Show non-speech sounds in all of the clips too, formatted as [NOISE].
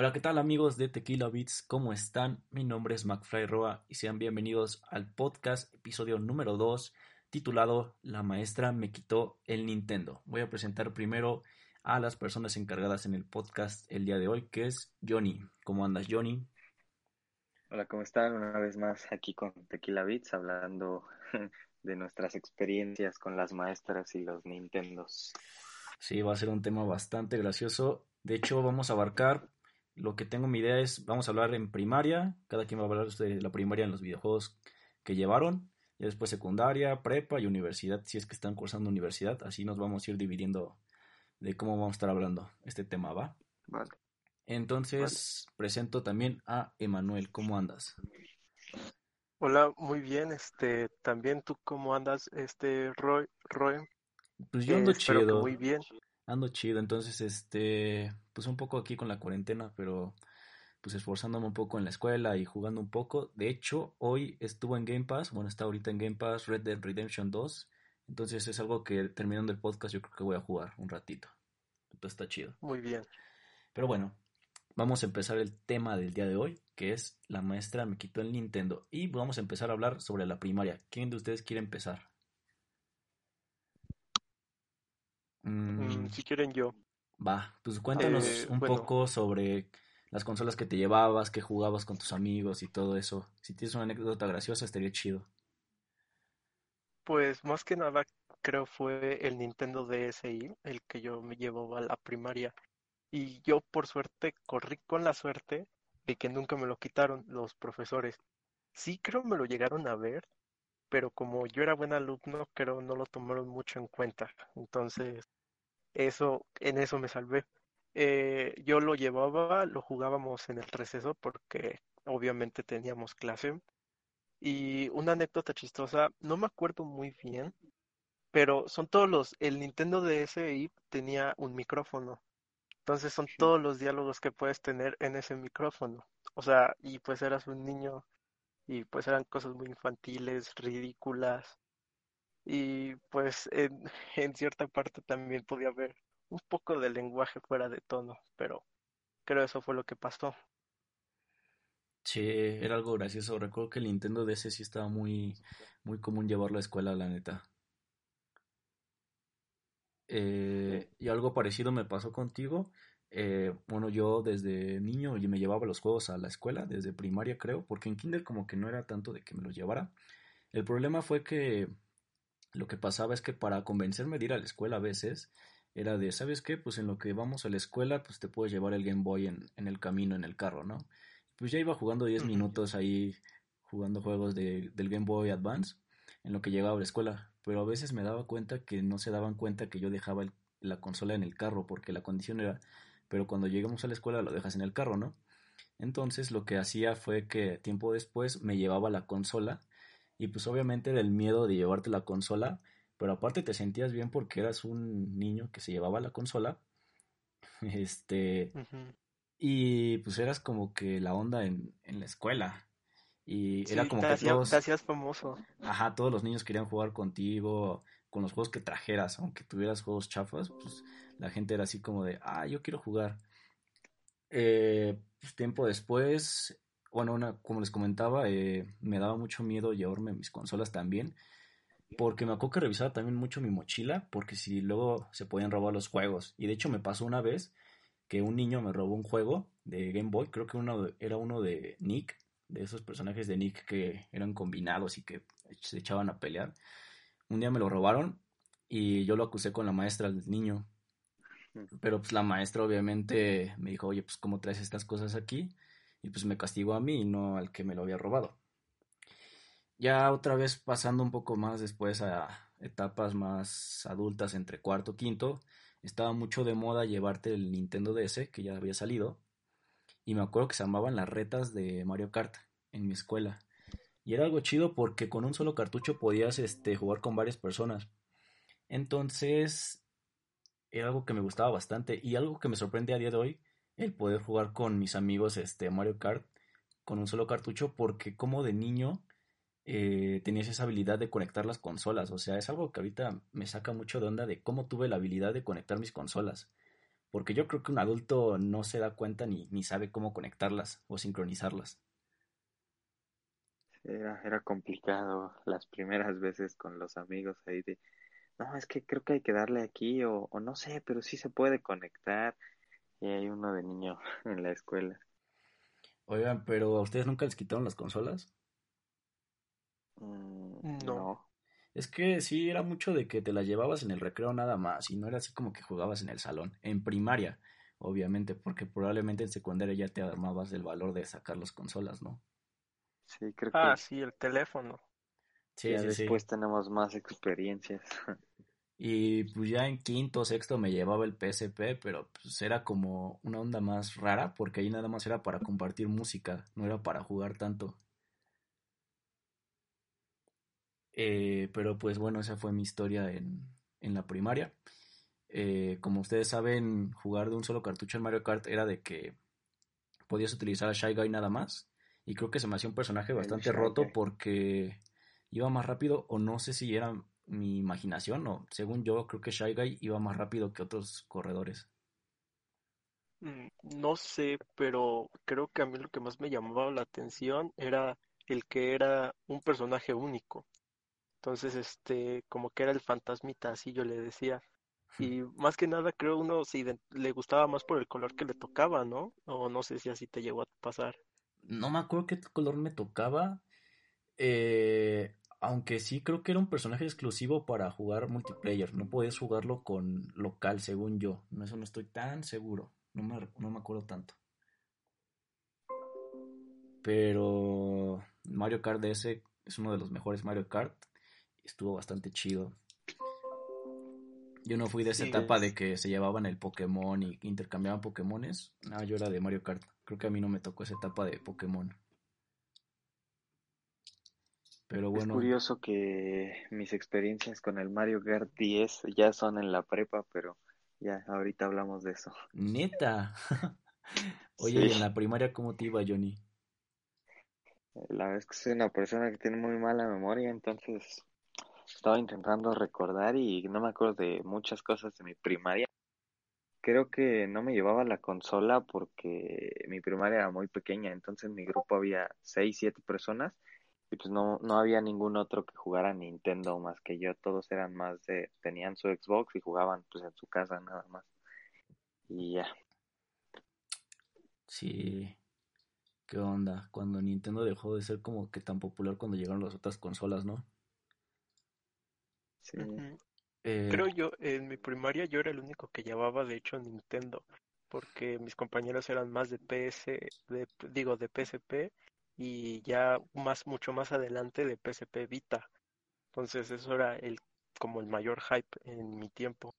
Hola, ¿qué tal amigos de Tequila Beats? ¿Cómo están? Mi nombre es McFly Roa y sean bienvenidos al podcast episodio número 2 titulado La maestra me quitó el Nintendo. Voy a presentar primero a las personas encargadas en el podcast el día de hoy, que es Johnny. ¿Cómo andas, Johnny? Hola, ¿cómo están? Una vez más aquí con Tequila Beats hablando [LAUGHS] de nuestras experiencias con las maestras y los Nintendos. Sí, va a ser un tema bastante gracioso. De hecho, vamos a abarcar lo que tengo mi idea es, vamos a hablar en primaria, cada quien va a hablar de la primaria en los videojuegos que llevaron, y después secundaria, prepa y universidad, si es que están cursando universidad, así nos vamos a ir dividiendo de cómo vamos a estar hablando este tema, ¿va? Vale. Entonces, presento también a Emanuel, ¿cómo andas? Hola, muy bien, este, también tú cómo andas, este, Roy, Roy. Pues yo ando Eh, espero que chido. muy bien. Ando chido, entonces, este, pues un poco aquí con la cuarentena, pero pues esforzándome un poco en la escuela y jugando un poco. De hecho, hoy estuvo en Game Pass, bueno, está ahorita en Game Pass Red Dead Redemption 2, entonces es algo que terminando el podcast yo creo que voy a jugar un ratito. Entonces está chido. Muy bien. Pero bueno, vamos a empezar el tema del día de hoy, que es la maestra me quitó el Nintendo. Y vamos a empezar a hablar sobre la primaria. ¿Quién de ustedes quiere empezar? Mm, Mm, si quieren yo. Va, pues cuéntanos Eh, un bueno. poco sobre las consolas que te llevabas, que jugabas con tus amigos y todo eso. Si tienes una anécdota graciosa, estaría chido. Pues más que nada creo fue el Nintendo DSi el que yo me llevaba a la primaria. Y yo por suerte corrí con la suerte de que nunca me lo quitaron los profesores. Sí creo me lo llegaron a ver, pero como yo era buen alumno, creo no lo tomaron mucho en cuenta. Entonces, eso, en eso me salvé. Eh, yo lo llevaba, lo jugábamos en el receso porque obviamente teníamos clase. Y una anécdota chistosa, no me acuerdo muy bien, pero son todos los, el Nintendo DSi tenía un micrófono. Entonces son todos los diálogos que puedes tener en ese micrófono. O sea, y pues eras un niño y pues eran cosas muy infantiles, ridículas. Y pues en, [LAUGHS] en cierta parte también podía haber un poco de lenguaje fuera de tono, pero creo eso fue lo que pasó. Sí, era algo gracioso. Recuerdo que el Nintendo DS sí estaba muy, muy común llevarlo a la escuela, la neta. Eh, y algo parecido me pasó contigo. Eh, bueno, yo desde niño me llevaba los juegos a la escuela, desde primaria creo, porque en kinder como que no era tanto de que me los llevara. El problema fue que lo que pasaba es que para convencerme de ir a la escuela a veces era de, ¿sabes qué? Pues en lo que vamos a la escuela, pues te puedes llevar el Game Boy en, en el camino, en el carro, ¿no? Pues ya iba jugando 10 Ujú. minutos ahí, jugando juegos de- del Game Boy Advance, en lo que llegaba a la escuela. Pero a veces me daba cuenta que no se daban cuenta que yo dejaba el- la consola en el carro, porque la condición era, pero cuando lleguemos a la escuela lo dejas en el carro, ¿no? Entonces lo que hacía fue que tiempo después me llevaba la consola y pues obviamente era el miedo de llevarte la consola, pero aparte te sentías bien porque eras un niño que se llevaba la consola, [LAUGHS] este, y pues eras como que la onda en, en la escuela y era como te que hacía- todos, te hacías famoso. ajá, todos los niños querían jugar contigo con los juegos que trajeras, aunque tuvieras juegos chafas, pues la gente era así como de, ah, yo quiero jugar. Eh, pues, tiempo después, bueno, una, como les comentaba, eh, me daba mucho miedo llevarme mis consolas también, porque me acuerdo que revisaba también mucho mi mochila, porque si luego se podían robar los juegos. Y de hecho me pasó una vez que un niño me robó un juego de Game Boy, creo que uno de- era uno de Nick, de esos personajes de Nick que eran combinados y que se echaban a pelear. Un día me lo robaron y yo lo acusé con la maestra del niño. Pero pues la maestra obviamente me dijo, oye, pues ¿cómo traes estas cosas aquí? Y pues me castigó a mí y no al que me lo había robado. Ya otra vez pasando un poco más después a etapas más adultas entre cuarto y quinto, estaba mucho de moda llevarte el Nintendo DS que ya había salido. Y me acuerdo que se llamaban las retas de Mario Kart en mi escuela. Y era algo chido porque con un solo cartucho podías este, jugar con varias personas. Entonces, era algo que me gustaba bastante y algo que me sorprende a día de hoy, el poder jugar con mis amigos este Mario Kart con un solo cartucho porque como de niño eh, tenías esa habilidad de conectar las consolas, o sea, es algo que ahorita me saca mucho de onda de cómo tuve la habilidad de conectar mis consolas, Porque yo creo que un adulto no se da cuenta ni, ni sabe cómo conectarlas o sincronizarlas. Era, era complicado las primeras veces con los amigos ahí de, no, es que creo que hay que darle aquí o, o no sé, pero sí se puede conectar. Y hay uno de niño [LAUGHS] en la escuela. Oigan, pero ¿a ustedes nunca les quitaron las consolas? Mm, No. no. Es que sí, era mucho de que te las llevabas en el recreo nada más y no era así como que jugabas en el salón, en primaria, obviamente, porque probablemente en secundaria ya te armabas del valor de sacar las consolas, ¿no? Sí, creo Ah, que sí, el teléfono. Sí, ya sí, sí. después tenemos más experiencias. [LAUGHS] Y pues ya en quinto, sexto me llevaba el PSP, pero pues era como una onda más rara, porque ahí nada más era para compartir música, no era para jugar tanto. Eh, pero pues bueno, esa fue mi historia en, en la primaria. Eh, como ustedes saben, jugar de un solo cartucho en Mario Kart era de que podías utilizar a Shy Guy nada más. Y creo que se me hacía un personaje bastante roto porque iba más rápido, o no sé si era mi imaginación, o según yo, creo que Shy Guy iba más rápido que otros corredores. Mm, No sé, pero creo que a mí lo que más me llamaba la atención era el que era un personaje único. Entonces, este, como que era el fantasmita, así yo le decía. Y más que nada creo uno se le gustaba más por el color que le tocaba, ¿no? O no sé si así te llegó a pasar. No me acuerdo qué color me tocaba, eh, aunque sí creo que era un personaje exclusivo para jugar multiplayer. No podías jugarlo con local, según yo. No, eso no estoy tan seguro. No me, no me acuerdo tanto. Pero Mario Kart DS es uno de los mejores Mario Kart. Estuvo bastante chido. Yo no fui de esa Sí, etapa de que se llevaban el Pokémon y intercambiaban Pokémones. No, yo era de Mario Kart. Creo que a mí no me tocó esa etapa de Pokémon. Pero Es bueno, curioso que mis experiencias con el Mario Kart 10 ya son en la prepa, pero ya, ahorita hablamos de eso. neta. [LAUGHS] Oye, ¿y Sí, en la primaria cómo te iba, Johnny? la verdad es que soy una persona que tiene muy mala memoria, entonces estaba intentando recordar y no me acuerdo de muchas cosas de mi primaria. Creo que no me llevaba la consola porque mi primaria era muy pequeña, entonces en mi grupo había seis, siete personas y pues no, no había ningún otro que jugara Nintendo más que yo, todos eran más de, tenían su Xbox y jugaban pues en su casa nada más. Y ya, Sí, ¿qué onda? Cuando Nintendo dejó de ser como que tan popular cuando llegaron las otras consolas, ¿no? sí. Eh, Creo yo, en mi primaria yo era el único que llevaba de hecho Nintendo, porque mis compañeros eran más de PS, de, digo, de PSP y ya más, mucho más adelante de PSP Vita. Entonces eso era el, como el mayor hype en mi tiempo.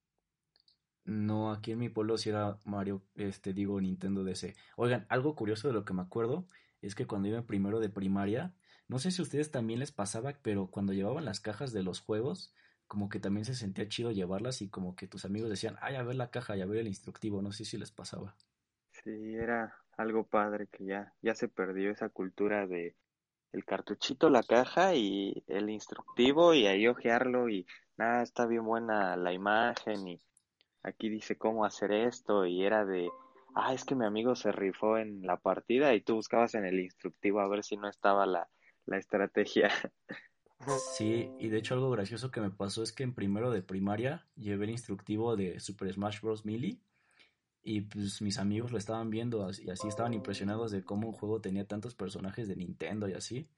No, aquí en mi pueblo sí era Mario, este, digo Nintendo DS. Oigan, algo curioso de lo que me acuerdo es que cuando iba en primero de primaria, no sé si a ustedes también les pasaba, pero cuando llevaban las cajas de los juegos, como que también se sentía chido llevarlas y como que tus amigos decían, ay, a ver la caja y a ver el instructivo, no sé si les pasaba. sí, era algo padre que ya, ya se perdió esa cultura de el cartuchito, la caja y el instructivo y ahí ojearlo y nada, está bien buena la imagen y aquí dice cómo hacer esto y era de, ah, es que mi amigo se rifó en la partida y tú buscabas en el instructivo a ver si no estaba la, la estrategia. [LAUGHS] Sí, y de hecho algo gracioso que me pasó es que en primero de primaria llevé el instructivo de Super Smash Bros. Melee y pues mis amigos lo estaban viendo y así estaban impresionados de cómo un juego tenía tantos personajes de Nintendo y así.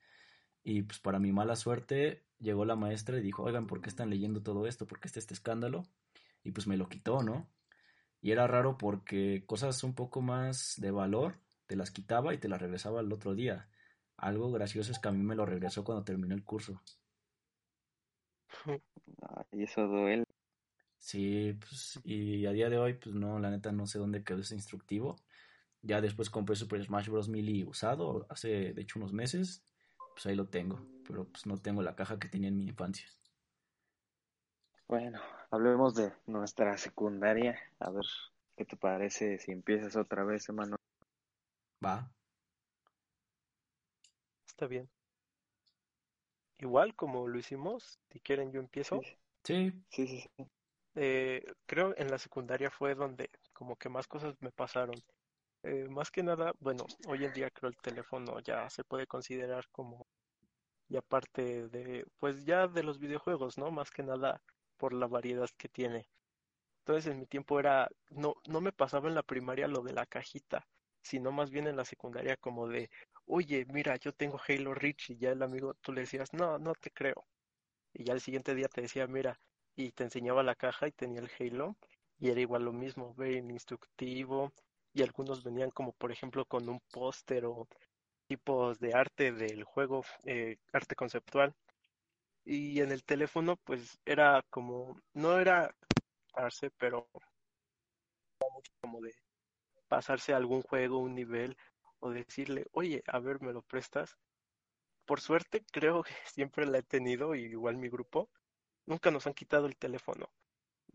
Y pues para mi mala suerte llegó la maestra y dijo, oigan, ¿por qué están leyendo todo esto? ¿Por qué está este escándalo? Y pues me lo quitó, ¿no? Y era raro porque cosas un poco más de valor te las quitaba y te las regresaba al otro día. Algo gracioso es que a mí me lo regresó cuando terminé el curso. [LAUGHS] Y eso duele. Sí, pues, y a día de hoy, pues no, la neta no sé dónde quedó ese instructivo. Ya después compré Super Smash Bros. Melee usado, hace de hecho unos meses, pues ahí lo tengo, pero pues no tengo la caja que tenía en mi infancia. Bueno, hablemos de nuestra secundaria. A ver, ¿qué te parece si empiezas otra vez, Emanuel? Va, Está bien. Igual como lo hicimos, si quieren yo empiezo. sí, sí, sí, sí. Eh, creo en la secundaria fue donde como que más cosas me pasaron. Eh, más que nada, bueno, hoy en día creo el teléfono ya se puede considerar como ya parte de, pues ya de los videojuegos, ¿no? Más que nada por la variedad que tiene. Entonces en mi tiempo era, no, no me pasaba en la primaria lo de la cajita, sino más bien en la secundaria como de, oye, mira, yo tengo Halo Reach y ya el amigo, tú le decías, no, no te creo. Y ya el siguiente día te decía, mira, y te enseñaba la caja y tenía el Halo y era igual lo mismo, very instructivo y algunos venían como por ejemplo con un póster o tipos de arte del juego, eh, arte conceptual. Y en el teléfono pues era como, no era pero como de pasarse a algún juego, un nivel, o decirle, oye, a ver, ¿me lo prestas? Por suerte, creo que [LAUGHS] siempre la he tenido, y igual mi grupo, nunca nos han quitado el teléfono,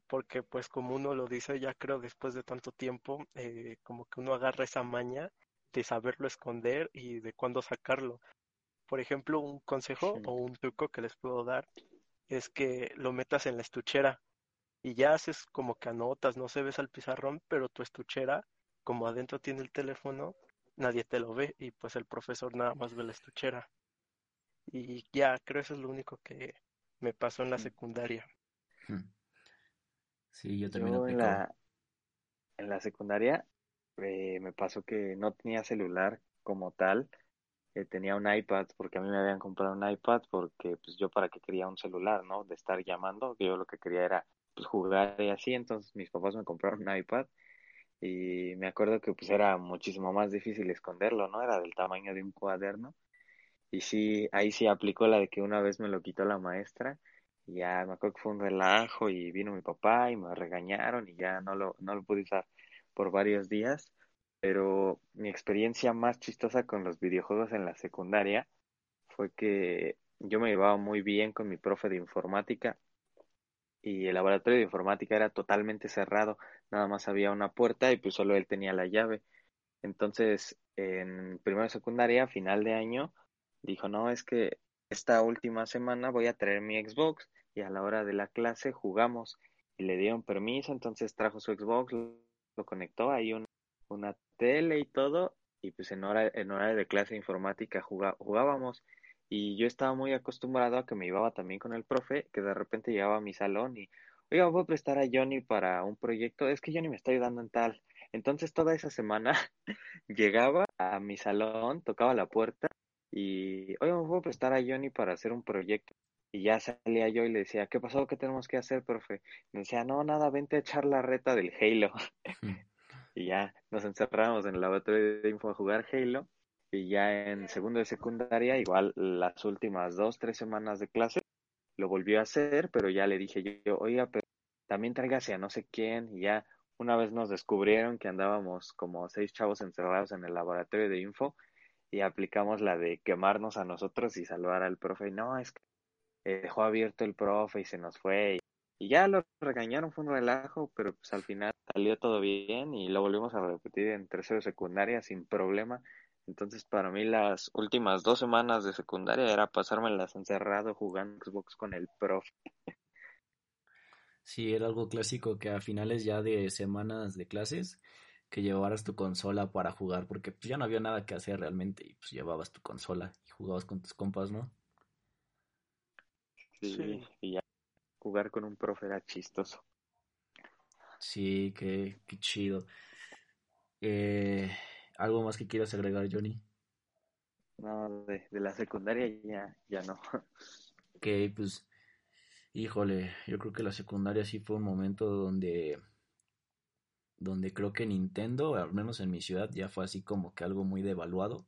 porque pues como uno lo dice, ya creo después de tanto tiempo, eh, como que uno agarra esa maña de saberlo esconder y de cuándo sacarlo. Por ejemplo, un consejo o un truco que les puedo dar es que lo metas en la estuchera y ya haces como que anotas, no se ves al pizarrón, pero tu estuchera, como adentro tiene el teléfono, nadie te lo ve y pues el profesor nada más ve la estuchera. Y ya, creo eso es lo único que me pasó en la mm. secundaria. Sí, yo también en la, en la secundaria eh, me pasó que no tenía celular como tal, eh, tenía un iPad porque a mí me habían comprado un iPad porque pues yo para qué quería un celular, ¿no? De estar llamando, que yo lo que quería era pues, jugar y así, entonces mis papás me compraron un iPad y me acuerdo que pues era muchísimo más difícil esconderlo, ¿no? Era del tamaño de un cuaderno y sí, ahí sí aplicó la de que una vez me lo quitó la maestra y ya me acuerdo que fue un relajo y vino mi papá y me regañaron y ya no lo, no lo pude usar por varios días, pero mi experiencia más chistosa con los videojuegos en la secundaria fue que yo me llevaba muy bien con mi profe de informática y el laboratorio de informática era totalmente cerrado, nada más había una puerta y pues solo él tenía la llave. Entonces, en primera secundaria, final de año, dijo, no, es que esta última semana voy a traer mi Xbox y a la hora de la clase jugamos y le dieron permiso, entonces trajo su Xbox, lo conectó, ahí una, una tele y todo y pues en hora, en hora de clase informática jugábamos. Y yo estaba muy acostumbrado a que me llevaba también con el profe, que de repente llegaba a mi salón y, oiga, voy a prestar a Johnny para un proyecto, es que Johnny me está ayudando en tal. Entonces toda esa semana [LAUGHS] llegaba a mi salón, tocaba la puerta y, oiga, me a prestar a Johnny para hacer un proyecto. Y ya salía yo y le decía, ¿qué pasó? ¿Qué tenemos que hacer, profe? Me decía, no, nada, vente a echar la reta del Halo. [LAUGHS] y ya nos encerramos en el laboratorio de info a jugar Halo y ya en segundo de secundaria, igual las últimas dos, tres semanas de clase, lo volvió a hacer, pero ya le dije yo, oiga, pero también tráigase a no sé quién, y ya una vez nos descubrieron que andábamos como seis chavos encerrados en el laboratorio de info y aplicamos la de quemarnos a nosotros y salvar al profe. No, es que dejó abierto el profe y se nos fue. Y, ya lo regañaron, fue un relajo, pero pues al final salió todo bien y lo volvimos a repetir en tercero de secundaria sin problema. Entonces, para mí, las últimas dos semanas de secundaria era pasármelas encerrado jugando Xbox con el profe. Sí, era algo clásico que a finales ya de semanas de clases que llevaras tu consola para jugar, porque pues, ya no había nada que hacer realmente y pues llevabas tu consola y jugabas con tus compas, ¿no? Sí, y ya jugar con un profe era chistoso. Sí, qué, qué chido. Eh, ¿Algo más que quieras agregar, Johnny? No, de, la secundaria ya, ya no. Ok, pues, híjole, yo creo que la secundaria sí fue un momento donde, donde creo que Nintendo, al menos en mi ciudad, ya fue así como que algo muy devaluado.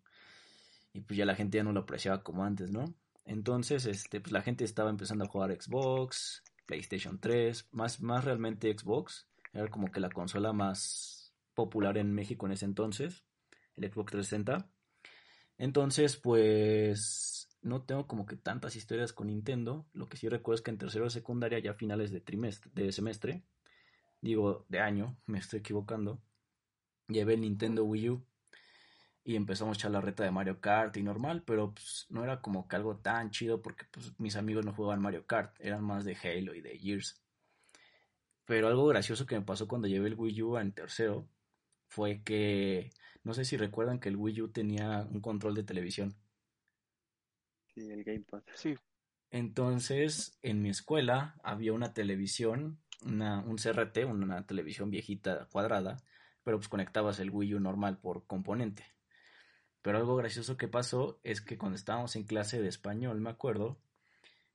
Y pues ya la gente ya no lo apreciaba como antes, ¿no? Entonces, este, pues la gente estaba empezando a jugar Xbox, PlayStation 3, más, más realmente Xbox. Era como que la consola más popular en México en ese entonces el Xbox 360. Entonces, pues no tengo como que tantas historias con Nintendo. Lo que sí recuerdo es que en tercero de secundaria, ya finales de trimestre, de semestre, digo de año, me estoy equivocando, llevé el Nintendo Wii U y empezamos a echar la reta de Mario Kart y normal, pero pues, no era como que algo tan chido porque pues, mis amigos no jugaban Mario Kart, eran más de Halo y de Gears. Pero algo gracioso que me pasó cuando llevé el Wii U en tercero fue que, no sé si recuerdan que el Wii U tenía un control de televisión. Sí, el Gamepad. Sí. Entonces, en mi escuela había una televisión, una, un CRT, una televisión viejita cuadrada, pero pues conectabas el Wii U normal por componente. Pero algo gracioso que pasó es que cuando estábamos en clase de español, me acuerdo,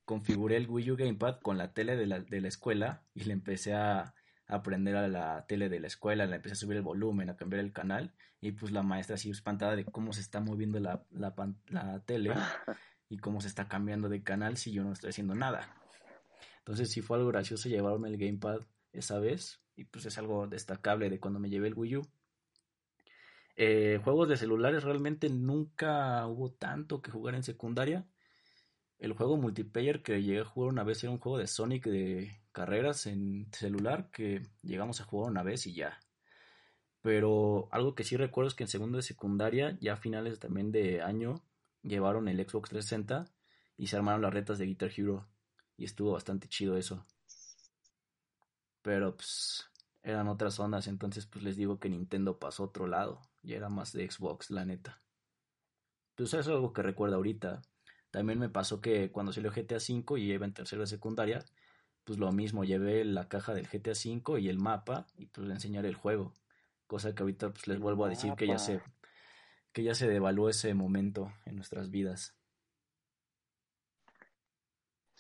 configuré el Wii U Gamepad con la tele de la, de la escuela y le empecé a, aprender a la tele de la escuela, le empecé a subir el volumen, a cambiar el canal y pues la maestra así espantada de cómo se está moviendo la, la, la tele [LAUGHS] y cómo se está cambiando de canal si yo no estoy haciendo nada. Entonces sí fue algo gracioso llevarme el gamepad esa vez y pues es algo destacable de cuando me llevé el Wii U. Eh, juegos de celulares realmente nunca hubo tanto que jugar en secundaria. El juego multiplayer que llegué a jugar una vez era un juego de Sonic de carreras en celular que llegamos a jugar una vez y ya. Pero algo que sí recuerdo es que en segundo de secundaria, ya a finales también de año, llevaron el Xbox 360 y se armaron las retas de Guitar Hero. Y estuvo bastante chido eso. Pero pues eran otras ondas, entonces pues les digo que Nintendo pasó a otro lado. Y era más de Xbox, la neta. Pues eso es algo que recuerdo ahorita. También me pasó que cuando salió GTA V y iba en tercera secundaria, pues lo mismo, llevé la caja del GTA V y el mapa y pues le enseñaré el juego. Cosa que ahorita pues les vuelvo a decir que ya se que ya se devaluó ese momento en nuestras vidas.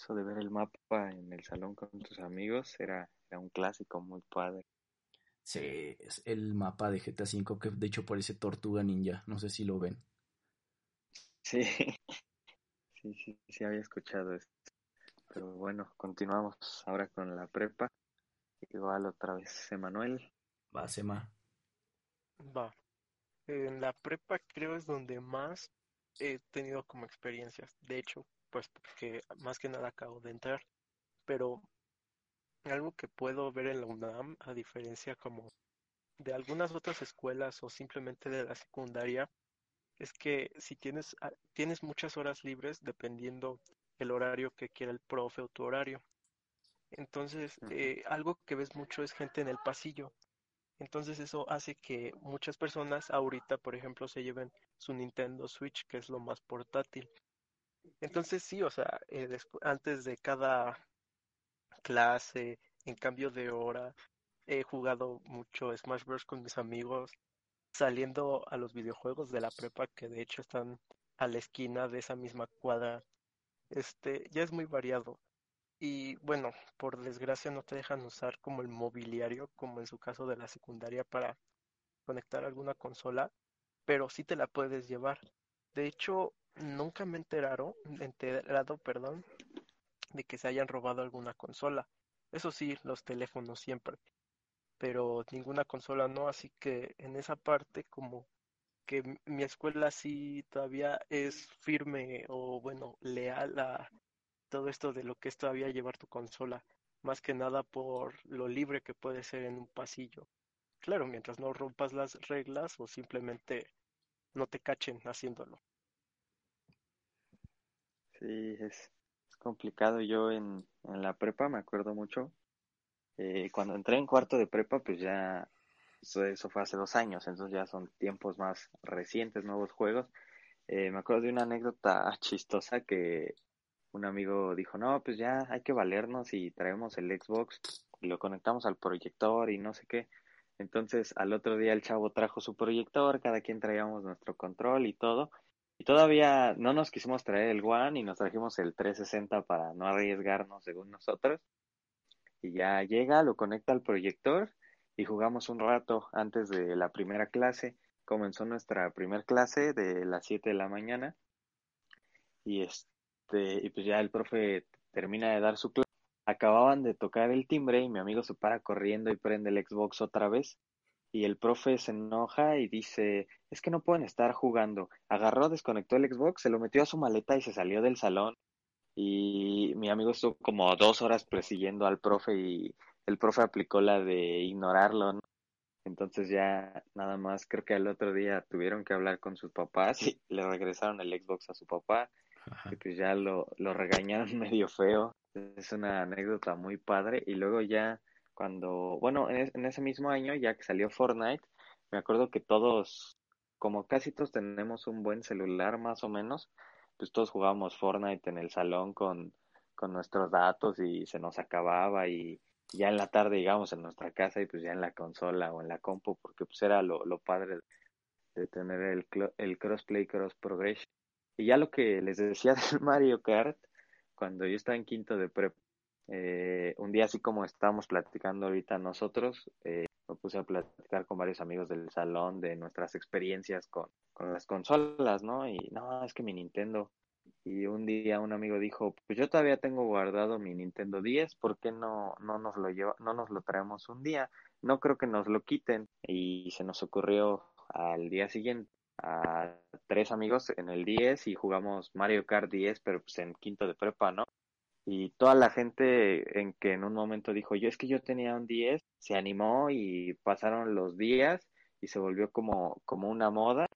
Eso de ver el mapa en el salón con tus amigos era, era un clásico muy padre. Sí, es el mapa de GTA V que de hecho parece Tortuga Ninja, no sé si lo ven. Sí, [LAUGHS] sí, sí, sí había escuchado esto. Pero bueno, continuamos ahora con la prepa. Igual otra vez, Emanuel. Va, Sema. Va. En la prepa creo es donde más he tenido como experiencias. De hecho, pues porque más que nada acabo de entrar. Pero algo que puedo ver en la UNAM, a diferencia como de algunas otras escuelas o simplemente de la secundaria, es que si tienes, ah, tienes muchas horas libres dependiendo el horario que quiera el profe o tu horario. Entonces, eh, algo que ves mucho es gente en el pasillo. Entonces eso hace que muchas personas ahorita, por ejemplo, se lleven su Nintendo Switch, que es lo más portátil. Entonces sí, o sea, eh, antes de cada clase, en cambio de hora, he jugado mucho Smash Bros. con mis amigos, saliendo a los videojuegos de la prepa, que de hecho están a la esquina de esa misma cuadra. Este, ya es muy variado. Y bueno, por desgracia no te dejan usar como el mobiliario, como en su caso de la secundaria, para conectar alguna consola, pero sí te la puedes llevar. De hecho, nunca me enteraron, enterado, perdón, de que se hayan robado alguna consola. Eso sí, los teléfonos siempre, pero ninguna consola no, así que en esa parte como que mi escuela sí todavía es firme o bueno, leal a todo esto de lo que es todavía llevar tu consola, más que nada por lo libre que puede ser en un pasillo. Claro, mientras no rompas las reglas o simplemente no te cachen haciéndolo. Sí, es, complicado. Yo en, la prepa me acuerdo mucho. Eh, cuando entré en cuarto de prepa, pues ya eso, eso, fue hace dos años, entonces ya son tiempos más recientes, nuevos juegos. Eh, me acuerdo de una anécdota [LAUGHS] chistosa que un amigo dijo, no, pues ya hay que valernos y traemos el Xbox y lo conectamos al proyector y no sé qué. Entonces al otro día el chavo trajo su proyector, cada quien traíamos nuestro control y todo. Y todavía no nos quisimos traer el One y nos trajimos el 360 para no arriesgarnos según nosotros. Y ya llega, lo conecta al proyector y jugamos un rato antes de la primera clase. Comenzó nuestra primera clase de las 7 de la mañana y este y pues ya el profe termina de dar su clase. Acababan de tocar el timbre y mi amigo se para corriendo y prende el Xbox otra vez y el profe se enoja y dice, es que no pueden estar jugando. Agarró, desconectó el Xbox, se lo metió a su maleta y se salió del salón. Y mi amigo estuvo como dos horas persiguiendo al profe y el profe aplicó la de ignorarlo, ¿no? Entonces ya nada más creo que al otro día tuvieron que hablar con sus papás y le regresaron el Xbox a su papá y pues ya lo, lo regañaron [LAUGHS] medio feo. Es una anécdota muy padre y luego ya cuando, bueno, en, ese mismo año, ya que salió Fortnite, me acuerdo que todos, como casi todos tenemos un buen celular más o menos, pues todos jugábamos Fortnite en el salón con, con nuestros datos y se nos acababa y ya en la tarde llegamos en nuestra casa y pues ya en la consola o en la compu, porque pues era lo, lo padre de tener el, el crossplay, cross progression. Y ya lo que les decía [LAUGHS] del Mario Kart, cuando yo estaba en quinto de prep, eh, un día así como estábamos platicando ahorita nosotros, eh, me puse a platicar con varios amigos del salón de nuestras experiencias con, con las consolas, ¿no? Y no, es que mi Nintendo. Y un día un amigo dijo, pues yo todavía tengo guardado mi Nintendo 10, ¿por qué no, no nos lo lleva, no nos lo traemos un día? No creo que nos lo quiten. Y se nos ocurrió al día siguiente a tres amigos en el 10 y jugamos Mario Kart 10, pero pues en quinto de prepa, ¿no? Y toda la gente en que en un momento dijo, yo es que yo tenía un 10, se animó y pasaron los días y se volvió como, como una moda.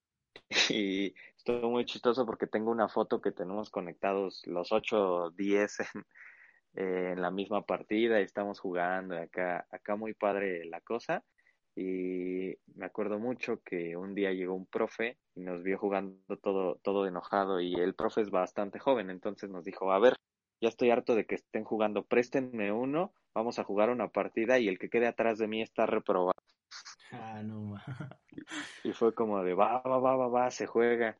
[LAUGHS] Y estuvo muy chistoso porque tengo una foto que tenemos conectados los 8 10 en, en la misma partida y estamos jugando. Acá, acá muy padre la cosa. Y me acuerdo mucho que un día llegó un profe y nos vio jugando todo, todo enojado y el profe es bastante joven, entonces nos dijo, a ver, ya estoy harto de que estén jugando, préstenme uno, vamos a jugar una partida y el que quede atrás de mí está reprobado. Ah, no. [LAUGHS] y fue como de, va, va, va, va, va, se juega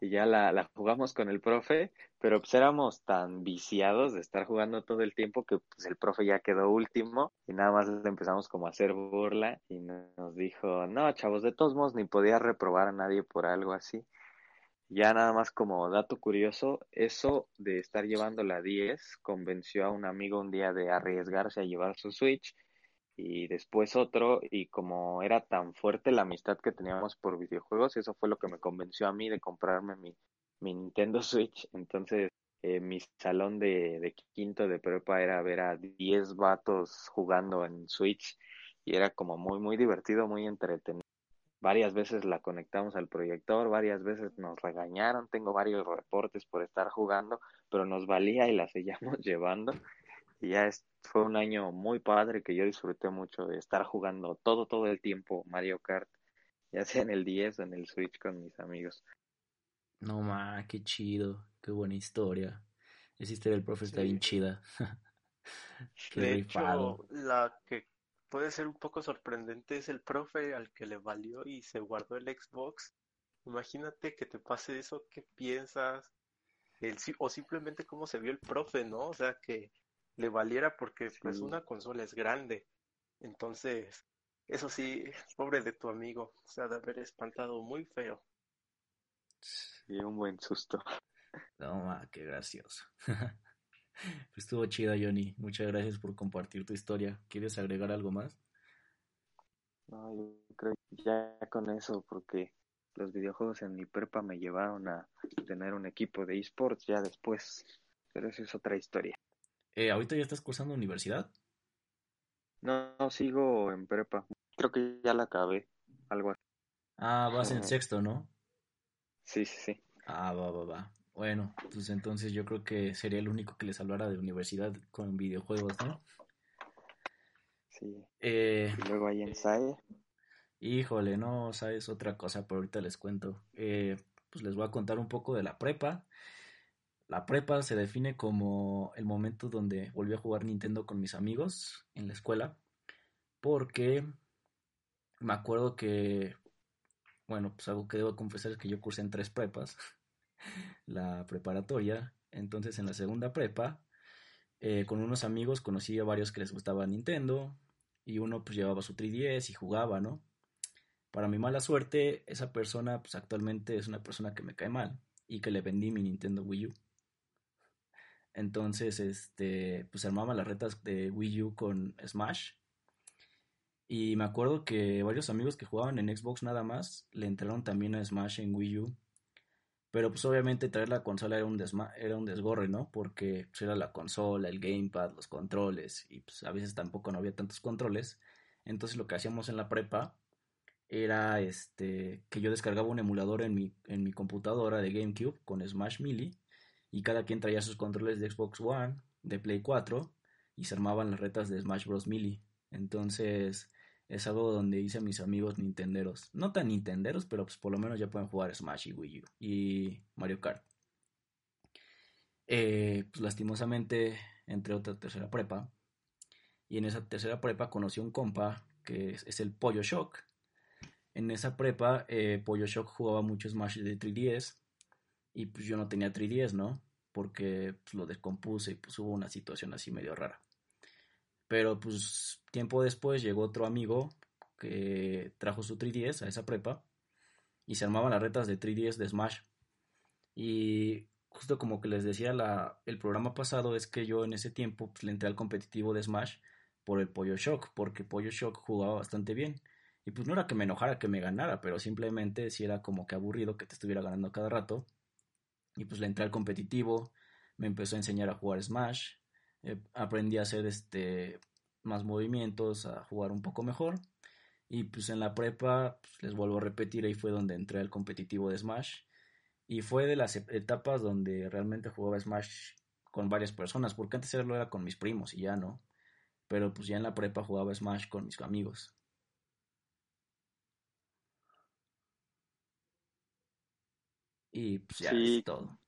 y ya la, la jugamos con el profe, pero pues éramos tan viciados de estar jugando todo el tiempo que pues el profe ya quedó último y nada más empezamos como a hacer burla y nos dijo, no, chavos, de todos modos ni podía reprobar a nadie por algo así. Ya nada más como dato curioso, eso de estar llevando la 10 convenció a un amigo un día de arriesgarse a llevar su Switch y después otro y como era tan fuerte la amistad que teníamos por videojuegos, eso fue lo que me convenció a mí de comprarme mi, mi Nintendo [LAUGHS] Switch. Entonces, eh, mi salón de, de, quinto de prepa era ver a 10 vatos jugando en Switch y era como muy, muy divertido, muy entretenido. Varias veces la conectamos al proyector, varias veces nos regañaron, tengo varios reportes por estar jugando, pero nos valía y la [LAUGHS] seguíamos llevando. Y ya es, fue un año muy padre que yo disfruté mucho de estar jugando todo, todo el tiempo Mario Kart, ya sea en el 10 o en el Switch con mis amigos. No ma, qué chido, qué buena historia. Esa historia del profe está bien chida. [LAUGHS] de hecho, la que puede ser un poco sorprendente es el profe al que le valió y se guardó el Xbox. Imagínate que te pase eso, ¿qué piensas? El, o simplemente cómo se vio el profe, ¿no? O sea, que le valiera porque pues una consola es grande. Entonces, eso sí, pobre de tu amigo, o sea, de haber espantado muy feo. Sí, un buen susto. No, ma, qué gracioso. [LAUGHS] pues estuvo chida, Johnny. Muchas gracias por compartir tu historia. ¿Quieres agregar algo más? No, yo creo que ya con eso, porque los videojuegos en mi prepa me llevaron a tener un equipo de esports ya después. Pero eso es otra historia. Eh, ¿Ahorita ya estás cursando universidad? No, sigo en prepa. Creo que ya la acabé, algo así. Ah, vas en sexto, ¿no? Sí, sí, sí. Ah, va, va, va. Bueno, pues entonces yo creo que sería el único que les hablara de universidad con videojuegos, ¿no? Sí. Eh, y luego hay ensayo. Híjole, no, sabes otra cosa, pero ahorita les cuento. Eh, pues les voy a contar un poco de la prepa. La prepa se define como el momento donde volví a jugar Nintendo con mis amigos en la escuela, porque me acuerdo que, bueno, pues algo que debo confesar es que yo cursé en tres prepas, la preparatoria, entonces en la segunda prepa, eh, con unos amigos conocí a varios que les gustaba Nintendo, y uno pues llevaba su 3DS y jugaba, ¿no? Para mi mala suerte, esa persona pues actualmente es una persona que me cae mal y que le vendí mi Nintendo Wii U. Entonces, este, pues armaba las retas de Wii U con Smash. Y me acuerdo que varios amigos que jugaban en Xbox nada más le entraron también a Smash en Wii U. Pero pues obviamente traer la consola era un, era un desgorre, ¿no? Porque pues, era la consola, el gamepad, los controles. Y pues a veces tampoco no había tantos controles. Entonces lo que hacíamos en la prepa era este que yo descargaba un emulador en mi, en mi computadora de GameCube con Smash Melee y cada quien traía sus controles de Xbox One, de Play 4 y se armaban las retas de Smash Bros. Melee. Entonces es algo donde hice a mis amigos nintenderos. No tan nintenderos, pero pues por lo menos ya pueden jugar Smash y Wii U y Mario Kart. Eh, pues lastimosamente entré otra tercera prepa. Y en esa tercera prepa conocí a un compa que es, el Pollo Shock. En esa prepa, eh, Pollo Shock jugaba mucho Smash de 3DS. Y pues yo no tenía 3DS, ¿no? Porque pues, lo descompuse y pues hubo una situación así medio rara. Pero pues tiempo después llegó otro amigo que trajo su 3DS a esa prepa y se armaban las retas de 3DS de Smash. Y justo como que les decía la, el programa pasado es que yo en ese tiempo pues, le entré al competitivo de Smash por el Pollo Shock, porque Pollo Shock jugaba bastante bien. Y pues no era que me enojara que me ganara, pero simplemente si era como que aburrido que te estuviera ganando cada rato. Y pues le entré al competitivo, me empezó a enseñar a jugar Smash, eh, aprendí a hacer este más movimientos, a jugar un poco mejor. Y pues en la prepa, pues, les vuelvo a repetir, ahí fue donde entré al competitivo de Smash. Y fue de las etapas donde realmente jugaba Smash con varias personas, porque antes lo era con mis primos y ya no. Pero pues ya en la prepa jugaba Smash con mis amigos. Y pues ya es todo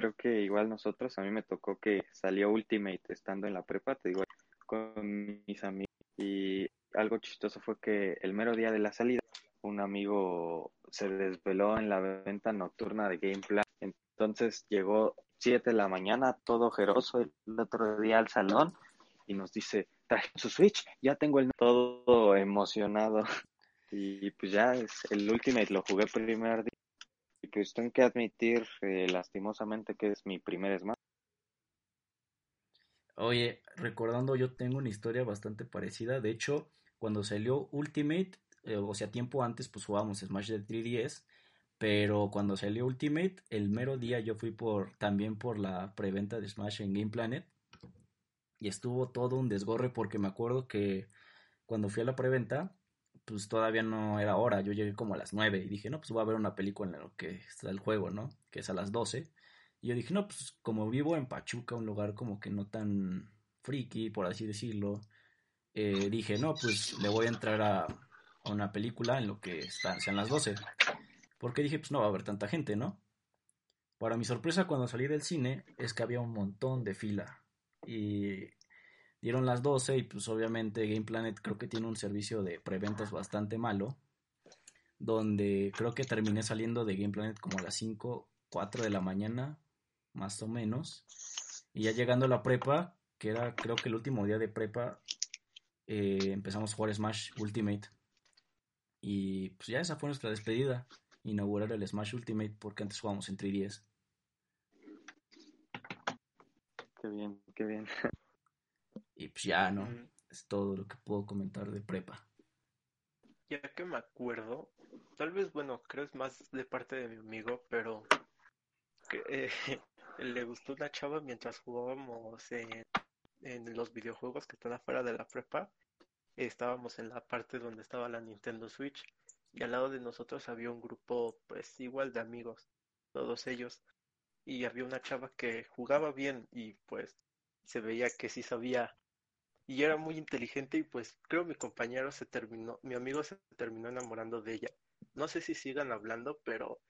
creo que igual nosotros, a mí me tocó que salió Ultimate estando en la prepa, te digo, con mis amigos. Y algo chistoso fue que el mero día de la salida, un amigo se desveló en la venta nocturna de Gameplan. Entonces llegó 7 de la mañana, todo ojeroso, el otro día al salón y nos dice, traje su Switch, ya tengo el todo emocionado. [LAUGHS] Y pues ya es el Ultimate lo jugué primer día pues tengo que admitir eh, lastimosamente que es mi primer Smash. Oye, recordando, yo tengo una historia bastante parecida. De hecho, cuando salió Ultimate, eh, o sea, tiempo antes, pues jugábamos Smash de 3DS. Pero cuando salió Ultimate, el mero día yo fui por también por la preventa de Smash en Game Planet. Y estuvo todo un desgorre porque me acuerdo que cuando fui a la preventa, pues todavía no era hora, yo llegué como a las 9 y dije, no, pues voy a ver una película en lo que está el juego, ¿no? Que es a las 12. Y yo dije, no, pues como vivo en Pachuca, un lugar como que no tan friki, por así decirlo, eh, dije, no, pues le voy a entrar a, a una película en lo que está, sean las 12. Porque dije, pues no va a haber tanta gente, ¿no? Para mi sorpresa, cuando salí del cine, es que había un montón de fila. Y Dieron las 12 y pues obviamente Game Planet creo que tiene un servicio de preventas bastante malo. Donde creo que terminé saliendo de Game Planet como a las 5, 4 de la mañana, más o menos. Y ya llegando a la prepa, que era creo que el último día de prepa, eh, empezamos a jugar Smash Ultimate. Y pues ya esa fue nuestra despedida. Inaugurar el Smash Ultimate porque antes jugábamos en 3DS. Qué bien, qué bien. [LAUGHS] Y pues ya, ¿no? Es todo lo que puedo comentar de prepa. Ya que me acuerdo, tal vez, bueno, creo es más de parte de mi amigo, pero que, eh, [LAUGHS] le gustó una chava mientras jugábamos en, en los videojuegos que están afuera de la prepa. Estábamos en la parte donde estaba la Nintendo Switch y al lado de nosotros había un grupo, pues igual de amigos, todos ellos. Y había una chava que jugaba bien y pues se veía que sí sabía y era muy inteligente y pues creo mi compañero se terminó, mi amigo se terminó enamorando de ella. No sé si sigan hablando, pero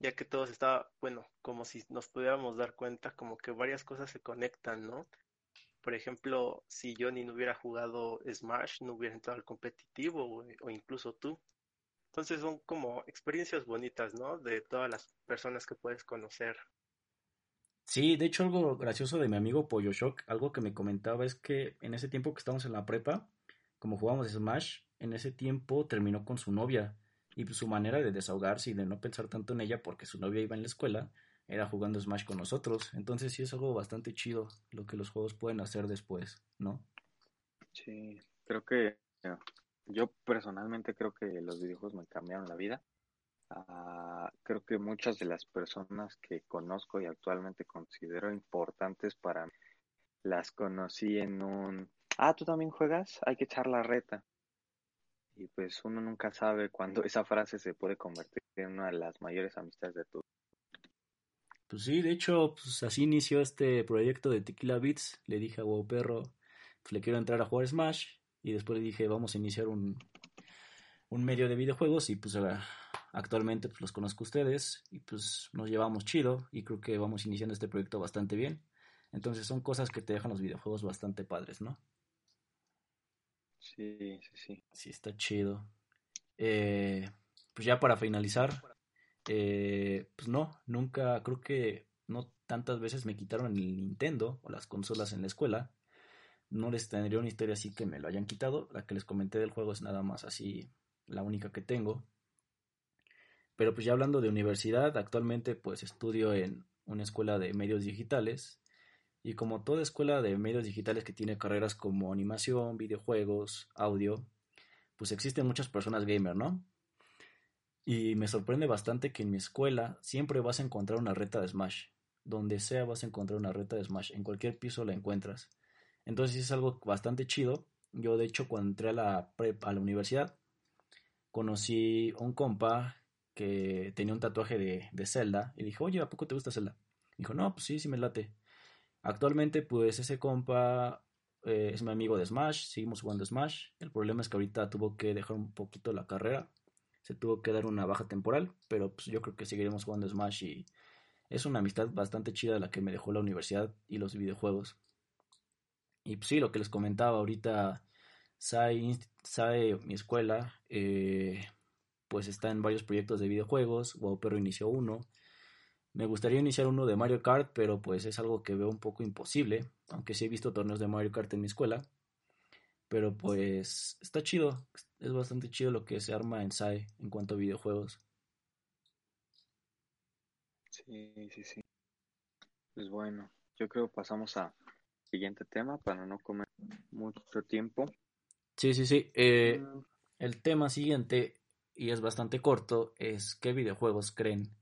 ya que todos estaba, bueno, como si nos pudiéramos dar cuenta, como que varias cosas se conectan, ¿no? Por ejemplo, si Johnny no hubiera jugado Smash, no hubiera entrado al competitivo o, o incluso tú. Entonces son como experiencias bonitas, ¿no? De todas las personas que puedes conocer Sí, de hecho algo gracioso de mi amigo Pollo Shock, algo que me comentaba es que en ese tiempo que estábamos en la prepa, como jugábamos Smash, en ese tiempo terminó con su novia y su manera de desahogarse y de no pensar tanto en ella porque su novia iba en la escuela era jugando Smash con nosotros. Entonces sí es algo bastante chido lo que los juegos pueden hacer después, ¿no? Sí, creo que yo personalmente creo que los videojuegos me cambiaron la vida Ah, creo que muchas de las personas que conozco y actualmente considero importantes para mí, las conocí en un, ah, tú también juegas, hay que echar la reta. Y pues uno nunca sabe cuándo [LAUGHS] esa frase se puede convertir en una de las mayores amistades de tu Pues sí, de hecho, pues así inició este proyecto de Tequila Beats. Le dije a Wow Perro, pues le quiero entrar a jugar Smash. Y después le dije, vamos a iniciar un, un medio de videojuegos. Y pues actualmente pues, los conozco a ustedes. Y pues nos llevamos chido. Y creo que vamos iniciando este proyecto bastante bien. Entonces son cosas que te dejan los videojuegos bastante padres, ¿no? Sí, sí, sí. Sí, está chido. Eh, pues ya para finalizar, eh, pues no, nunca, creo que no tantas veces me quitaron el Nintendo o las consolas en la escuela. No les tendría una historia así que me lo hayan quitado. La que les comenté del juego es nada más así la única que tengo. Pero pues ya hablando de universidad, actualmente pues estudio en una escuela de medios digitales. Y como toda escuela de medios digitales que tiene carreras como animación, videojuegos, audio, pues existen muchas personas gamer, ¿no? Y me sorprende bastante que en mi escuela siempre vas a encontrar una reta de Smash. Donde sea vas a encontrar una reta de Smash. En cualquier piso la encuentras. Entonces es algo bastante chido. Yo de hecho cuando entré a la a la universidad conocí un compa que tenía un tatuaje de, de Zelda y dijo, oye, ¿a poco te gusta Zelda? dijo, no, pues sí, sí me late. Actualmente pues ese compa eh, es mi amigo de Smash, seguimos jugando Smash. El problema es que ahorita tuvo que dejar un poquito la carrera se tuvo que dar una baja temporal, pero pues yo creo que seguiremos jugando Smash y es una amistad bastante chida la que me dejó la universidad y los videojuegos. Y pues sí, lo que les comentaba ahorita, SAI, mi escuela, eh, pues está en varios proyectos de videojuegos, WoW Perro inició uno. Me gustaría iniciar uno de Mario Kart, pero pues es algo que veo un poco imposible, aunque sí he visto torneos de Mario Kart en mi escuela. Pero pues está chido, es bastante chido lo que se arma en SAE en cuanto a videojuegos. Sí, sí, sí. Pues bueno, yo creo que pasamos a siguiente tema para no comer mucho tiempo. Sí, sí, sí. Eh, mm. el tema siguiente, y es bastante corto, es qué videojuegos creen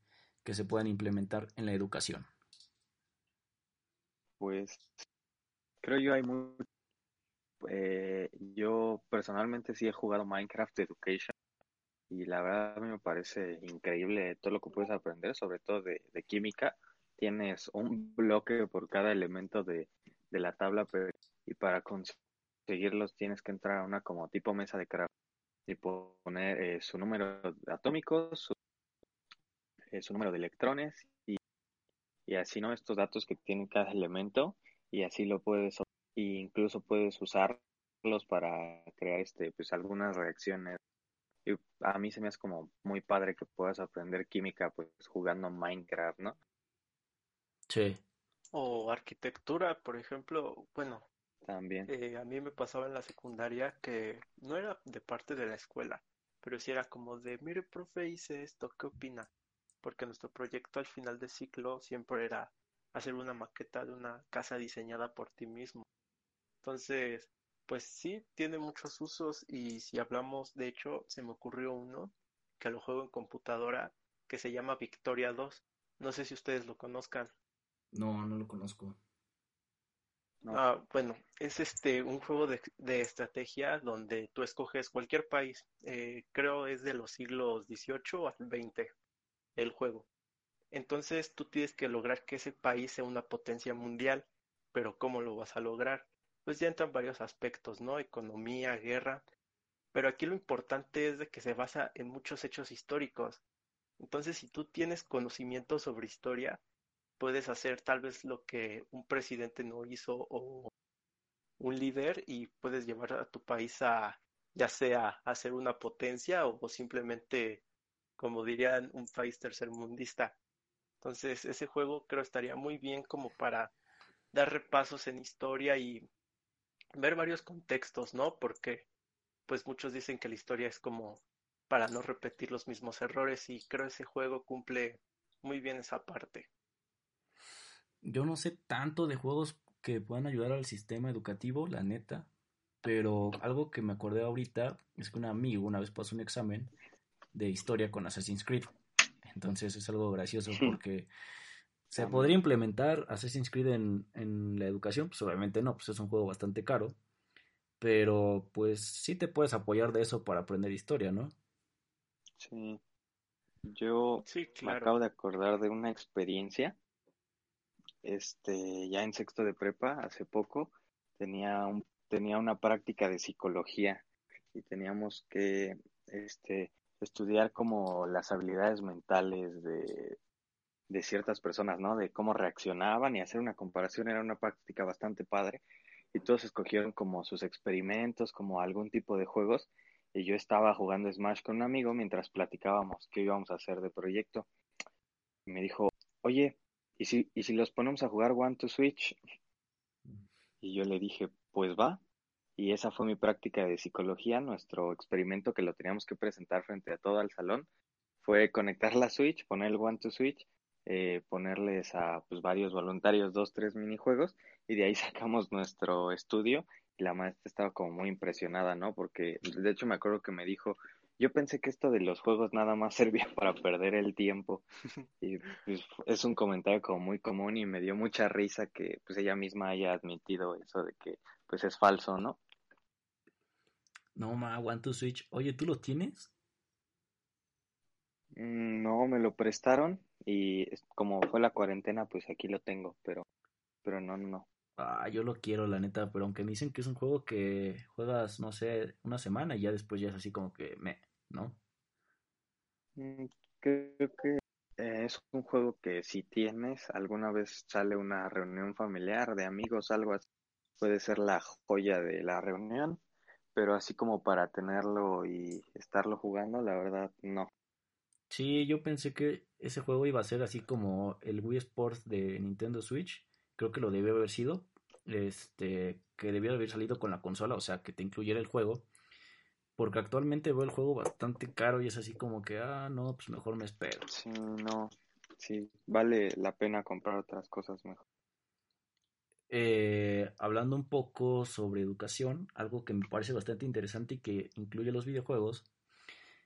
que se puedan implementar en la educación. Pues creo yo hay muy, eh, yo personalmente sí he jugado Minecraft Education y la verdad a me parece increíble todo lo que puedes aprender, sobre todo de, química. Tienes un bloque por cada elemento de, la tabla y para conseguirlos tienes que entrar a una como tipo mesa de craft y poner eh, su número atómico, su, eh, su número de electrones y, y así, ¿no? Estos datos que tiene cada elemento y así lo puedes e incluso puedes usarlos para crear este pues algunas reacciones. Y a mí se me hace como muy padre que puedas aprender química pues jugando Minecraft no sí. O arquitectura por ejemplo bueno también eh, a mí me pasaba en la secundaria que no era de parte de la escuela pero sí era como de mire profe hice esto qué opina porque nuestro proyecto al final de ciclo siempre era hacer una maqueta de una casa diseñada por ti mismo entonces, pues sí, tiene muchos usos y si hablamos, de hecho, se me ocurrió uno que lo juego en computadora que se llama Victoria 2. No sé si ustedes lo conozcan. No, no lo conozco. Ah, bueno, es este un juego de, de, estrategia donde tú escoges cualquier país. Eh, creo es de los siglos XVIII al XX el juego. Entonces tú tienes que lograr que ese país sea una potencia mundial, pero ¿cómo lo vas a lograr? pues ya entran varios aspectos, ¿no? Economía, guerra, pero aquí lo importante es de que se basa en muchos hechos históricos. Entonces, si tú tienes conocimiento sobre historia, puedes hacer tal vez lo que un presidente no hizo o un líder y puedes llevar a tu país a ya sea a ser una potencia o, simplemente, como dirían, un país tercermundista. Entonces, ese juego creo estaría muy bien como para dar repasos en historia y ver varios contextos, ¿no? Porque pues muchos dicen que la historia es como para no repetir los mismos errores y creo ese juego cumple muy bien esa parte. Yo no sé tanto de juegos que puedan ayudar al sistema educativo, la neta, pero algo que me acordé ahorita es que un amigo una vez pasó un examen de historia con Assassin's Creed. Entonces es algo gracioso porque ¿Se podría implementar Assassin's Creed en, en la educación? Pues obviamente no, pues es un juego bastante caro. Pero pues sí te puedes apoyar de eso para aprender historia, ¿no? Sí. Yo me acabo de acordar de una experiencia este, ya en sexto de prepa, hace poco, tenía, tenía una práctica de psicología y teníamos que este, estudiar como las habilidades mentales de, de ciertas personas, ¿no? De cómo reaccionaban y hacer una comparación era una práctica bastante padre y todos escogieron como sus experimentos, como algún tipo de juegos y yo estaba jugando Smash con un amigo mientras platicábamos qué íbamos a hacer de proyecto. Y me dijo, oye, ¿y si, ¿y si los ponemos a jugar One to Switch? Y yo le dije, pues va. Y esa fue mi práctica de psicología, nuestro experimento que lo teníamos que presentar frente a todo el salón. Fue conectar la Switch, poner el One to Switch, eh, ponerles a pues, varios voluntarios dos, tres minijuegos y de ahí [LAUGHS] sacamos nuestro estudio y la maestra estaba como muy impresionada, ¿no? Porque de hecho me acuerdo que me dijo, yo pensé que esto de los juegos nada más [LAUGHS] servía para perder el tiempo [LAUGHS] y pues, es un comentario como muy común y me dio mucha risa que pues ella misma haya admitido eso de que pues es falso, ¿no? No, ma, One to Switch. Oye, ¿tú lo tienes? Mm, no, me lo prestaron y como fue la cuarentena, pues aquí lo tengo, pero, pero no, no. Ah, yo lo quiero, la neta, pero aunque me dicen que es un juego que juegas, no sé, una semana y ya después ya es así como que me, ¿no? Mm, creo que eh, es un juego que si tienes, alguna vez sale una reunión familiar de amigos, algo así, puede ser la joya de la reunión, pero así como para tenerlo y estarlo jugando, la verdad, no. Sí, yo pensé que ese juego iba a ser así como el Wii Sports de Nintendo Switch. Creo que lo debió haber sido. Este, que debió haber salido con la consola, o sea, que te incluyera el juego. Porque actualmente veo el juego bastante caro y es así como que, ah, no, pues mejor me espero. Sí, no, sí, vale la pena comprar otras cosas mejor. Eh, hablando un poco sobre educación, algo que me parece bastante interesante y que incluye los videojuegos,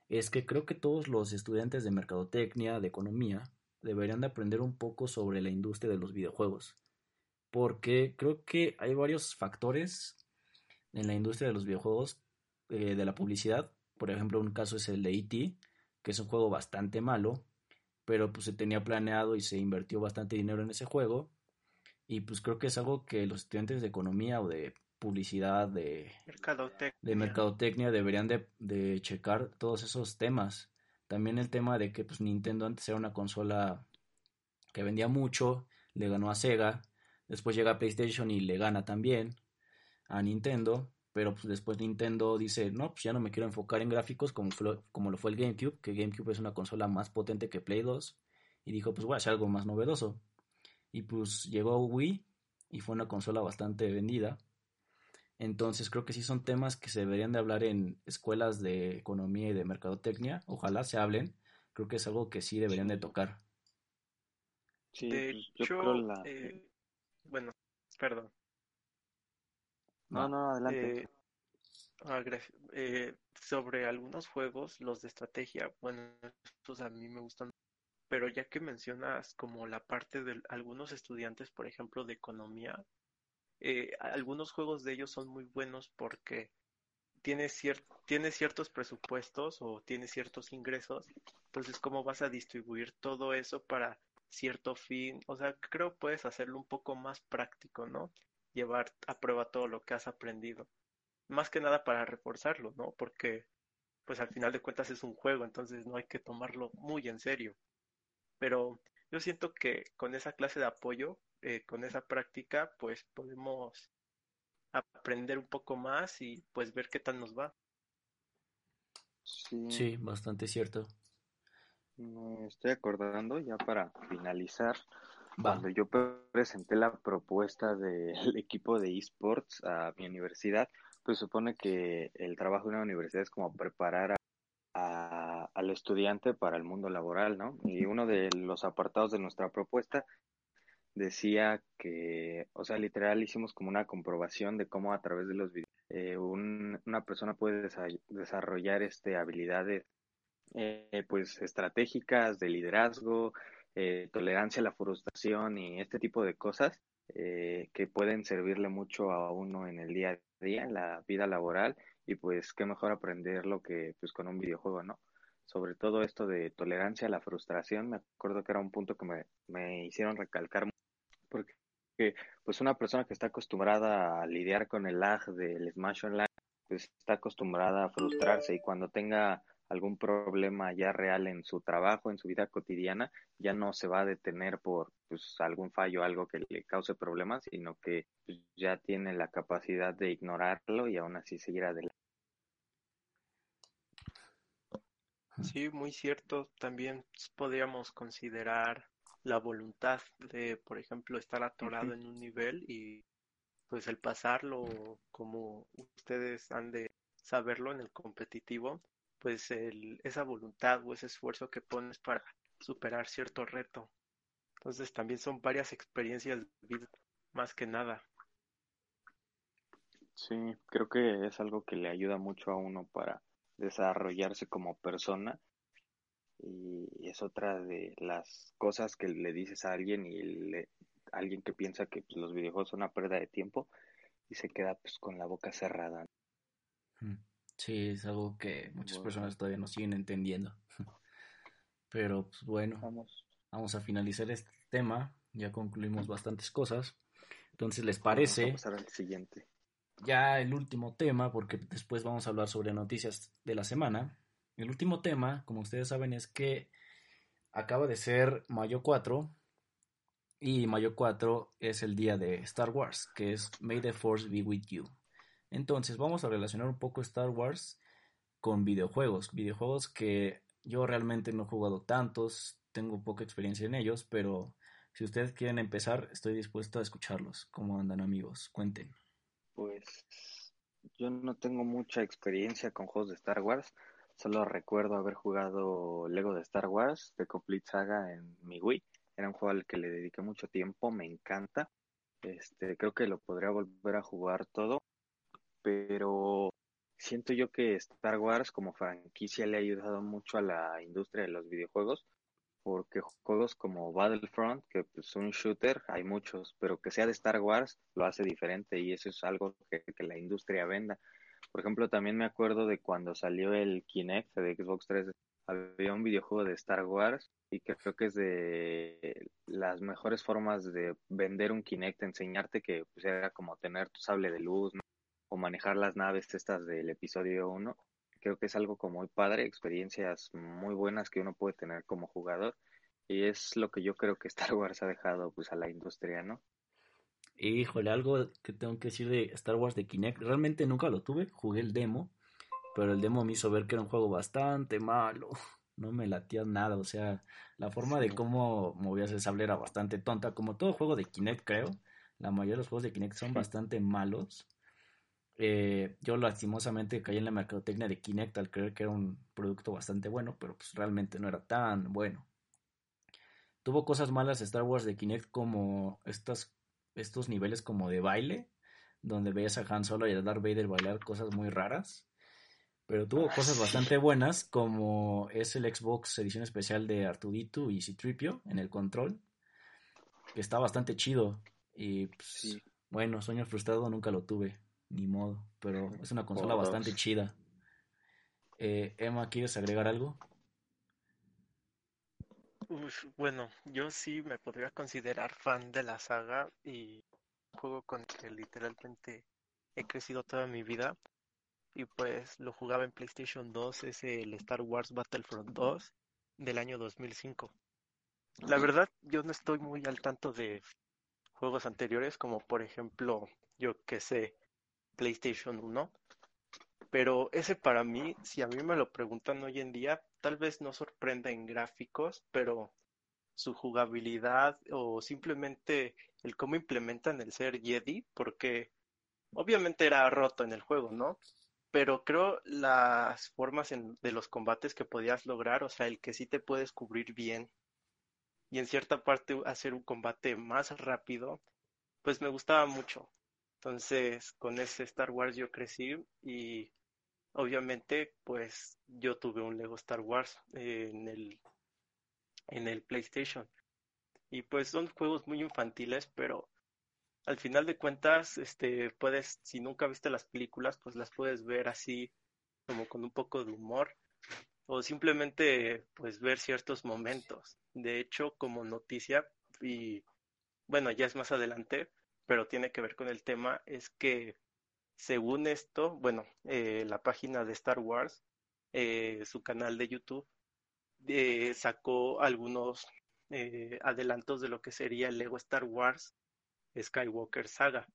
es que creo que todos los estudiantes de mercadotecnia, de economía, deberían de aprender un poco sobre la industria de los videojuegos. Porque creo que hay varios factores en la industria de los videojuegos, eh, de la publicidad. Por ejemplo, un caso es el de E.T., que es un juego bastante malo, pero pues se tenía planeado y se invirtió bastante dinero en ese juego. Y pues creo que es algo que los estudiantes de economía o de publicidad, de mercadotecnia, de mercadotecnia deberían de, de, checar todos esos temas. También el tema de que pues, Nintendo antes era una consola que vendía mucho, le ganó a Sega, después llega a PlayStation y le gana también a Nintendo, pero pues después Nintendo dice, no, pues ya no me quiero enfocar en gráficos como, como lo fue el GameCube, que GameCube es una consola más potente que Play 2, y dijo, pues voy a hacer algo más novedoso. Y pues llegó Wii y fue una consola bastante vendida entonces creo que sí son temas que se deberían de hablar en escuelas de economía y de mercadotecnia. Ojalá se hablen. Creo que es algo que sí deberían de tocar. Sí, de pues, hecho, eh, bueno, perdón. No, no, adelante. Eh, ah, eh, sobre algunos juegos, los de estrategia, bueno, estos a mí me gustan, pero ya que mencionas como la parte de algunos estudiantes, por ejemplo, de economía, eh, algunos juegos de ellos son muy buenos porque tiene, tiene ciertos presupuestos o tiene ciertos ingresos, entonces cómo vas a distribuir todo eso para cierto fin, o sea, creo puedes hacerlo un poco más práctico, ¿no? Llevar a prueba todo lo que has aprendido. Más que nada para reforzarlo, ¿no? Porque pues al final de cuentas es un juego, entonces no hay que tomarlo muy en serio. Pero yo siento que con esa clase de apoyo eh, con esa práctica, pues podemos aprender un poco más y pues ver qué tal nos va. Sí, bastante cierto. Me estoy acordando ya para finalizar, cuando yo presenté la propuesta del [LAUGHS] equipo de esports a mi universidad, pues supone que el trabajo de una universidad es como preparar a, al estudiante para el mundo laboral, ¿no? Y uno de los apartados de nuestra propuesta decía que, o sea, literal hicimos como una comprobación de cómo a través de los videos eh, una persona puede desarrollar este habilidades eh, pues estratégicas de liderazgo, eh, tolerancia a la frustración y este tipo de cosas que pueden servirle mucho a uno en el día a día, en la vida laboral y pues qué mejor aprenderlo que pues con un videojuego, ¿no? Sobre todo esto de tolerancia a la frustración, me acuerdo que era un punto que me, me hicieron recalcar porque que pues una persona que está acostumbrada a lidiar con el lag del Smash Online, pues está acostumbrada a frustrarse y cuando tenga algún problema ya real en su trabajo, en su vida cotidiana, ya no se va a detener por pues, algún fallo, algo que le cause problemas, sino que pues, ya tiene la capacidad de ignorarlo y aún así seguir adelante. Sí, muy cierto. También podríamos considerar la voluntad de, por ejemplo, estar atorado en un nivel y pues el pasarlo como ustedes han de saberlo en el competitivo, pues el, esa voluntad o ese esfuerzo que pones para superar cierto reto. Entonces también son varias experiencias de vida, más que nada. Sí, creo que es algo que le ayuda mucho a uno para desarrollarse como persona y es otra de las cosas que le dices a alguien y le, alguien que piensa que pues, los videojuegos son una pérdida de tiempo y se queda pues con la boca cerrada. Sí, es algo que muchas personas todavía no siguen entendiendo. [LAUGHS] Pero pues bueno, vamos. vamos a finalizar este tema, ya concluimos bastantes cosas. Entonces, ¿les parece? Vamos a pasar al siguiente. Ya el último tema, porque después vamos a hablar sobre noticias de la semana. El último tema, como ustedes saben, es que acaba de ser mayo 4 y mayo 4 es el día de Star Wars, que es May the Force be with you. Entonces vamos a relacionar un poco Star Wars con videojuegos, videojuegos que yo realmente no he jugado tantos, tengo poca experiencia en ellos, pero si ustedes quieren empezar, estoy dispuesto a escucharlos. ¿Cómo andan amigos? Cuenten. Pues yo no tengo mucha experiencia con juegos de Star Wars, solo recuerdo haber jugado Lego de Star Wars, The Complete Saga en mi Wii. Era un juego al que le dediqué mucho tiempo, me encanta. Este, creo que lo podría volver a jugar todo pero siento yo que Star Wars como franquicia le ha ayudado mucho a la industria de los videojuegos, porque juegos como Battlefront, que es pues, un shooter, hay muchos, pero que sea de Star Wars lo hace diferente y eso es algo que, la industria venda. Por ejemplo, también me acuerdo de cuando salió el Kinect de Xbox 3, había un videojuego de Star Wars y que creo que es de las mejores formas de vender un Kinect, enseñarte que pues, era como tener tu sable de luz, ¿no? O manejar las naves estas del episodio 1. Creo que es algo como muy padre, experiencias muy buenas que uno puede tener como jugador y es lo que yo creo que Star Wars ha dejado pues a la industria, ¿no? Híjole, algo que tengo que decir de Star Wars de Kinect, realmente nunca lo tuve, jugué el demo, pero el demo me hizo ver que era un juego bastante malo, [LAUGHS] no me latía nada, o sea, la forma de cómo movías el sable era bastante tonta, como todo juego de Kinect creo, la mayoría de los juegos de Kinect son bastante malos, eh, yo lastimosamente caí en la mercadotecnia de Kinect al creer que era un producto bastante bueno, pero pues realmente no era tan bueno. Tuvo cosas malas Star Wars de Kinect como estas, estos niveles como de baile, donde veías a Han Solo y a Darth Vader bailar cosas muy raras. Pero tuvo ah, cosas bastante buenas, como es el Xbox edición especial de Artudito y Citripio en el control, que está bastante chido. Y pues, bueno, sueño frustrado nunca lo tuve ni modo, pero es una consola bastante chida. Eh, Emma, ¿quieres agregar algo? bueno, yo sí me podría considerar fan de la saga y juego con que literalmente he crecido toda mi vida y pues lo jugaba en PlayStation 2, es el Star Wars Battlefront 2 del año 2005. La verdad, yo no estoy muy al tanto de juegos anteriores como por ejemplo, yo que sé, PlayStation 1. Pero ese para mí, si a mí me lo preguntan hoy en día, tal vez no sorprenda en gráficos, pero su jugabilidad o simplemente el cómo implementan el ser Jedi, porque obviamente era roto en el juego, ¿no? Pero creo las formas de los combates que podías lograr, o sea, el que sí te puedes cubrir bien y en cierta parte hacer un combate más rápido, pues me gustaba mucho. Entonces, con ese Star Wars yo crecí y obviamente, pues yo tuve un Lego Star Wars en el en el PlayStation. Y pues son juegos muy infantiles, pero al final de cuentas, este, puedes, si nunca viste las películas, pues las puedes ver así, como con un poco de humor, o simplemente, pues ver ciertos momentos. De hecho, como noticia, y bueno, ya es más adelante, pero tiene que ver con el tema, es que según esto, bueno, eh, la página de Star Wars, eh, su canal de YouTube, eh, sacó algunos adelantos de lo que sería el Lego Star Wars Skywalker Saga.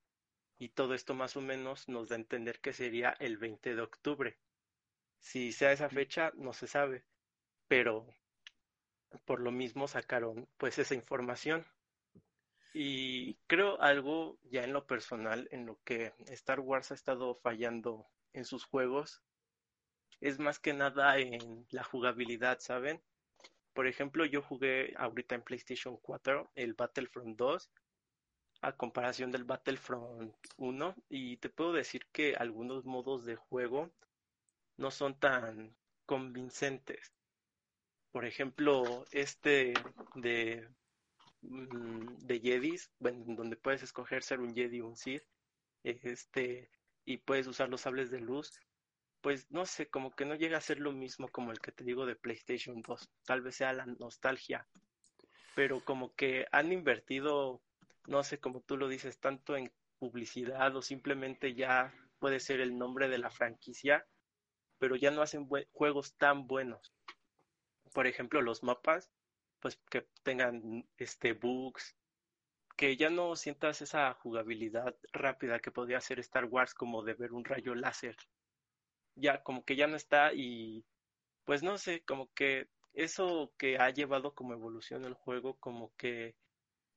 Y todo esto más o menos nos da a entender que sería el 20 de octubre. Si sea esa fecha, no se sabe, pero por lo mismo sacaron pues esa información. Y creo algo ya en lo personal, en lo que Star Wars ha estado fallando en sus juegos, es más que nada en la jugabilidad, ¿saben? Por ejemplo, yo jugué ahorita en PlayStation 4 el Battlefront 2 a comparación del Battlefront 1 y te puedo decir que algunos modos de juego no son tan convincentes. Por ejemplo, este de de Jedis, bueno, donde puedes escoger ser un Jedi o un Sith, este, y puedes usar los sables de luz, pues no sé, como que no llega a ser lo mismo como el que te digo de PlayStation 2, tal vez sea la nostalgia, pero como que han invertido, no sé, como tú lo dices, tanto en publicidad o simplemente ya puede ser el nombre de la franquicia, pero ya no hacen juegos tan buenos. Por ejemplo, los mapas pues que tengan este bugs, que ya no sientas esa jugabilidad rápida que podría ser Star Wars como de ver un rayo láser. Ya como que ya no está y pues no sé, como que eso que ha llevado como evolución el juego, como que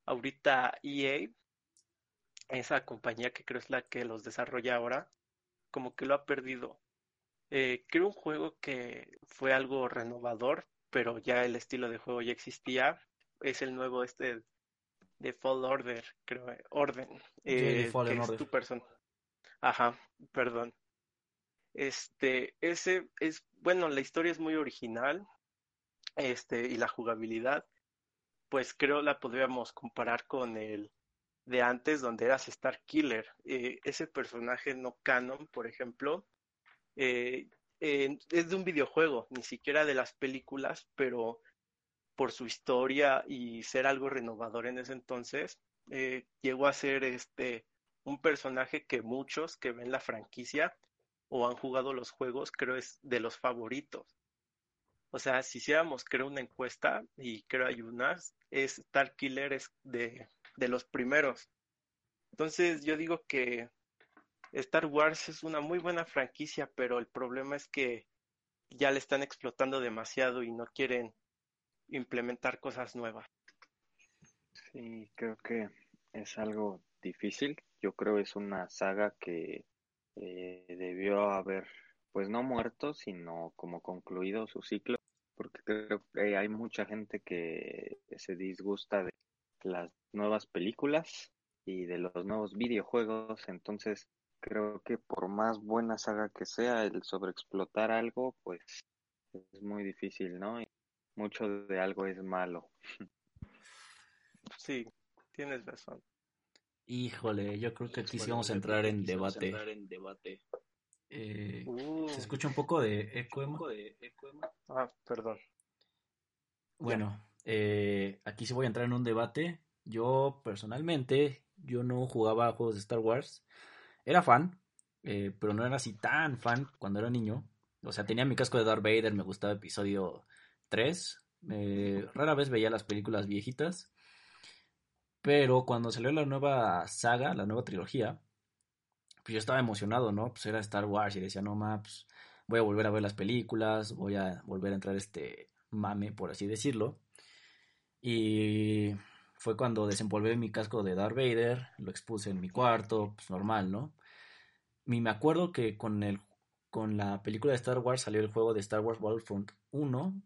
ahorita EA, esa compañía que creo es la que los desarrolla ahora, como que lo ha perdido. Eh, creo un juego que fue algo renovador, pero ya el estilo de juego ya existía. Es el nuevo este de Fall Order, creo, eh, Orden. Eh, que es tu persona. Ajá, perdón. Este, ese es, bueno, la historia es muy original, este, y la jugabilidad, pues creo la podríamos comparar con el de antes, donde eras Star Killer. Eh, ese personaje no canon, por ejemplo, eh, es de un videojuego, ni siquiera de las películas, pero por su historia y ser algo renovador en ese entonces, eh, llegó a ser este un personaje que muchos que ven la franquicia o han jugado los juegos, creo es de los favoritos. O sea, si hiciéramos, creo, una encuesta, y creo hay unas, es Star Killer es de, de los primeros. Entonces yo digo que Star Wars es una muy buena franquicia, pero el problema es que ya le están explotando demasiado y no quieren implementar cosas nuevas. Sí, creo que es algo difícil. Yo creo es una saga que eh, debió haber, pues no muerto, sino como concluido su ciclo, porque creo que hay mucha gente que se disgusta de las nuevas películas y de los nuevos videojuegos, entonces creo que por más buena saga que sea, el sobreexplotar algo, pues es muy difícil, ¿no? Y mucho de algo es malo. Sí, tienes razón. Híjole, yo creo que aquí sí vamos a entrar en debate. Eh, uh. ¿Se escucha un poco de eco, Ah, perdón. Bueno, eh, aquí sí voy a entrar en un debate. Yo personalmente, yo no jugaba juegos de Star Wars era fan, eh, pero no era así tan fan cuando era niño. O sea, tenía mi casco de Darth Vader, me gustaba episodio 3. rara vez veía las películas viejitas. Pero cuando salió la nueva saga, la nueva trilogía, pues yo estaba emocionado, ¿no? Pues era Star Wars y decía, no, maps, pues, voy a volver a ver las películas, voy a volver a entrar este mame, por así decirlo. Y fue cuando desempolvé mi casco de Darth Vader, lo expuse en mi cuarto, pues normal, ¿no? Y me acuerdo que con, el, con la película de Star Wars salió el juego de Star Wars Battlefront 1,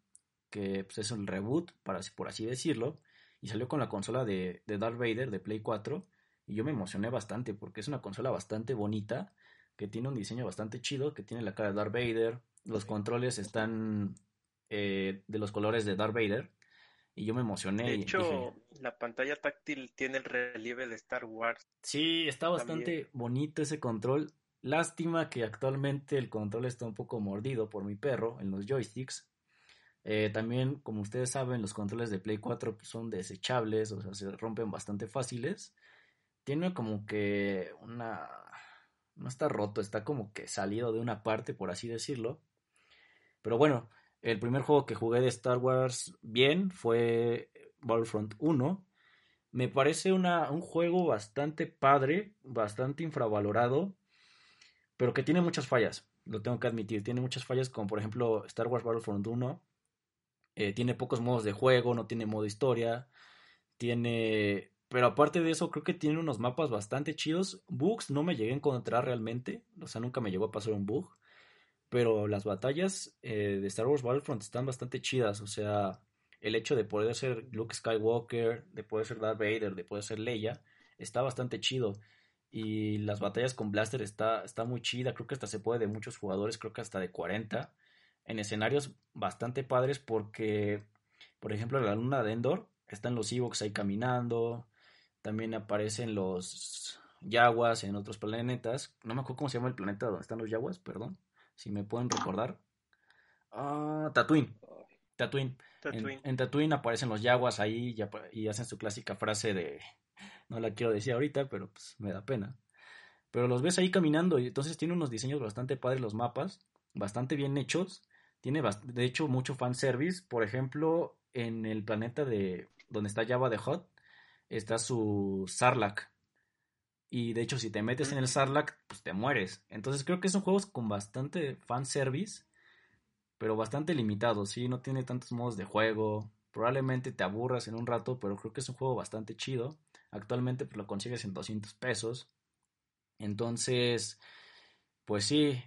que pues, es un reboot, para, por así decirlo, y salió con la consola de, de Darth Vader de Play 4, y yo me emocioné bastante porque es una consola bastante bonita, que tiene un diseño bastante chido, que tiene la cara de Darth Vader, los controles están eh, de los colores de Darth Vader, y yo me emocioné. De hecho, la pantalla táctil tiene el relieve de Star Wars. Sí, está bastante bonito ese control. Lástima que actualmente el control está un poco mordido por mi perro en los joysticks. Eh, también, como ustedes saben, los controles de Play 4 pues, son desechables, o sea, se rompen bastante fáciles. Tiene como que una... No está roto, está como que salido de una parte, por así decirlo. Pero bueno, el primer juego que jugué de Star Wars bien fue Battlefront 1. Me parece una, un juego bastante padre, bastante infravalorado, pero que tiene muchas fallas, lo tengo que admitir. Tiene muchas fallas, como por ejemplo Star Wars Battlefront 1. Eh, tiene pocos modos de juego, no tiene modo historia. Tiene. Pero aparte de eso, creo que tiene unos mapas bastante chidos. Bugs no me llegué a encontrar realmente. O sea, nunca me llegó a pasar un bug pero las batallas eh, de Star Wars Battlefront están bastante chidas, o sea, el hecho de poder ser Luke Skywalker, de poder ser Darth Vader, de poder ser Leia, está bastante chido. Y las batallas con Blaster está, está muy chida, creo que hasta se puede de muchos jugadores, creo que hasta de 40, en escenarios bastante padres porque, por ejemplo, en la luna de Endor están los Ewoks ahí caminando, también aparecen los Yaguas en otros planetas, no me acuerdo cómo se llama el planeta donde están los Yaguas, perdón si me pueden recordar. Ah, Tatooine. Tatooine. En, Tatooine aparecen los yaguas ahí y, hacen su clásica frase de, no la quiero decir ahorita, pero pues me da pena. Pero los ves ahí caminando y entonces tiene unos diseños bastante padres los mapas, bastante bien hechos. Tiene de hecho mucho fanservice. Por ejemplo, en el planeta de donde está Java de Hot, está su Sarlacc. Y de hecho, si te metes en el Sarlacc, pues te mueres. Entonces creo que son juegos con bastante fanservice, pero bastante limitados, ¿sí? No tiene tantos modos de juego. Probablemente te aburras en un rato, pero creo que es un juego bastante chido. Actualmente pues, lo consigues en 200 pesos. Entonces, pues sí.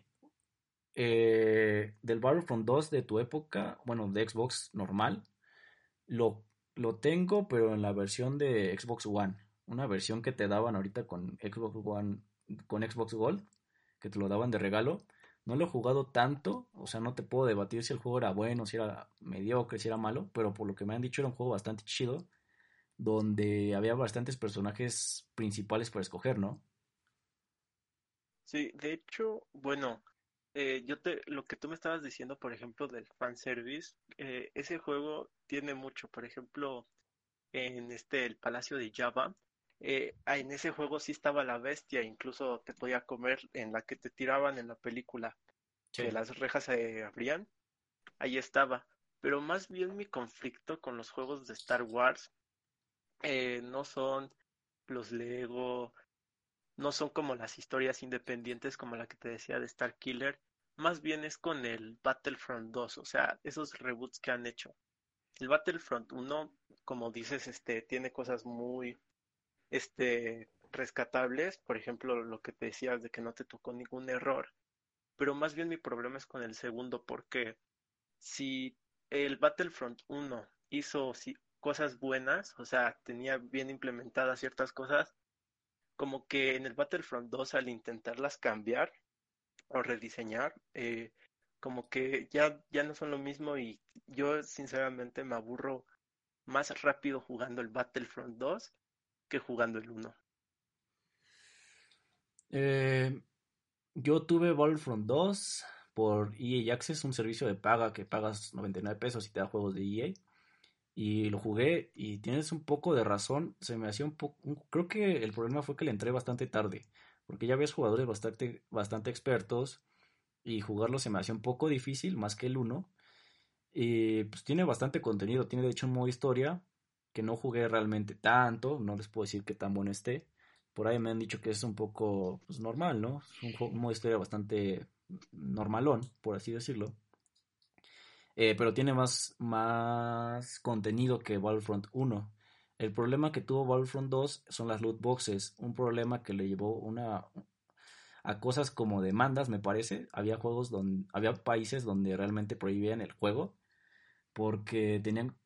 Eh, del Battlefront 2 de tu época, bueno, de Xbox normal, lo, lo tengo, pero en la versión de Xbox One una versión que te daban ahorita con Xbox One, con Xbox Gold, que te lo daban de regalo. No lo he jugado tanto, o sea, no te puedo debatir si el juego era bueno, si era mediocre, si era malo, pero por lo que me han dicho era un juego bastante chido, donde había bastantes personajes principales para escoger, ¿no? Sí, de hecho, bueno, eh, yo te, lo que tú me estabas diciendo, por ejemplo, del fanservice, eh, ese juego tiene mucho, por ejemplo, en este, el Palacio de Java, eh, en ese juego sí estaba la bestia, incluso te podía comer en la que te tiraban en la película, que las rejas se abrían, ahí estaba. Pero más bien mi conflicto con los juegos de Star Wars eh, no son los Lego, no son como las historias independientes como la que te decía de Star Killer, más bien es con el Battlefront 2, o sea, esos reboots que han hecho. El Battlefront 1, como dices, este tiene cosas muy este, rescatables, por ejemplo, lo que te decías de que no te tocó ningún error, pero más bien mi problema es con el segundo, porque si el Battlefront 1 hizo cosas buenas, o sea, tenía bien implementadas ciertas cosas, como que en el Battlefront 2 al intentarlas cambiar o rediseñar, eh, como que ya, ya no son lo mismo y yo sinceramente me aburro más rápido jugando el Battlefront 2 que jugando el 1? Eh, yo tuve Battlefront 2 por EA Access, un servicio de paga que pagas 99 pesos y te da juegos de EA. Y lo jugué y tienes un poco de razón. Se me hacía un poco... Creo que el problema fue que le entré bastante tarde. Porque ya ves jugadores bastante, bastante expertos. Y jugarlo se me hacía un poco difícil, más que el 1. Y pues tiene bastante contenido. Tiene de hecho un modo historia que no jugué realmente tanto, no les puedo decir que tan bueno esté. Por ahí me han dicho que es un poco pues, normal, ¿no? Es un, modo historia bastante normalón, por así decirlo. Eh, pero tiene más, más contenido que Battlefront 1. El problema que tuvo Battlefront 2 son las loot boxes, un problema que le llevó una a cosas como demandas, me parece. Había juegos donde había países donde realmente prohibían el juego porque tenían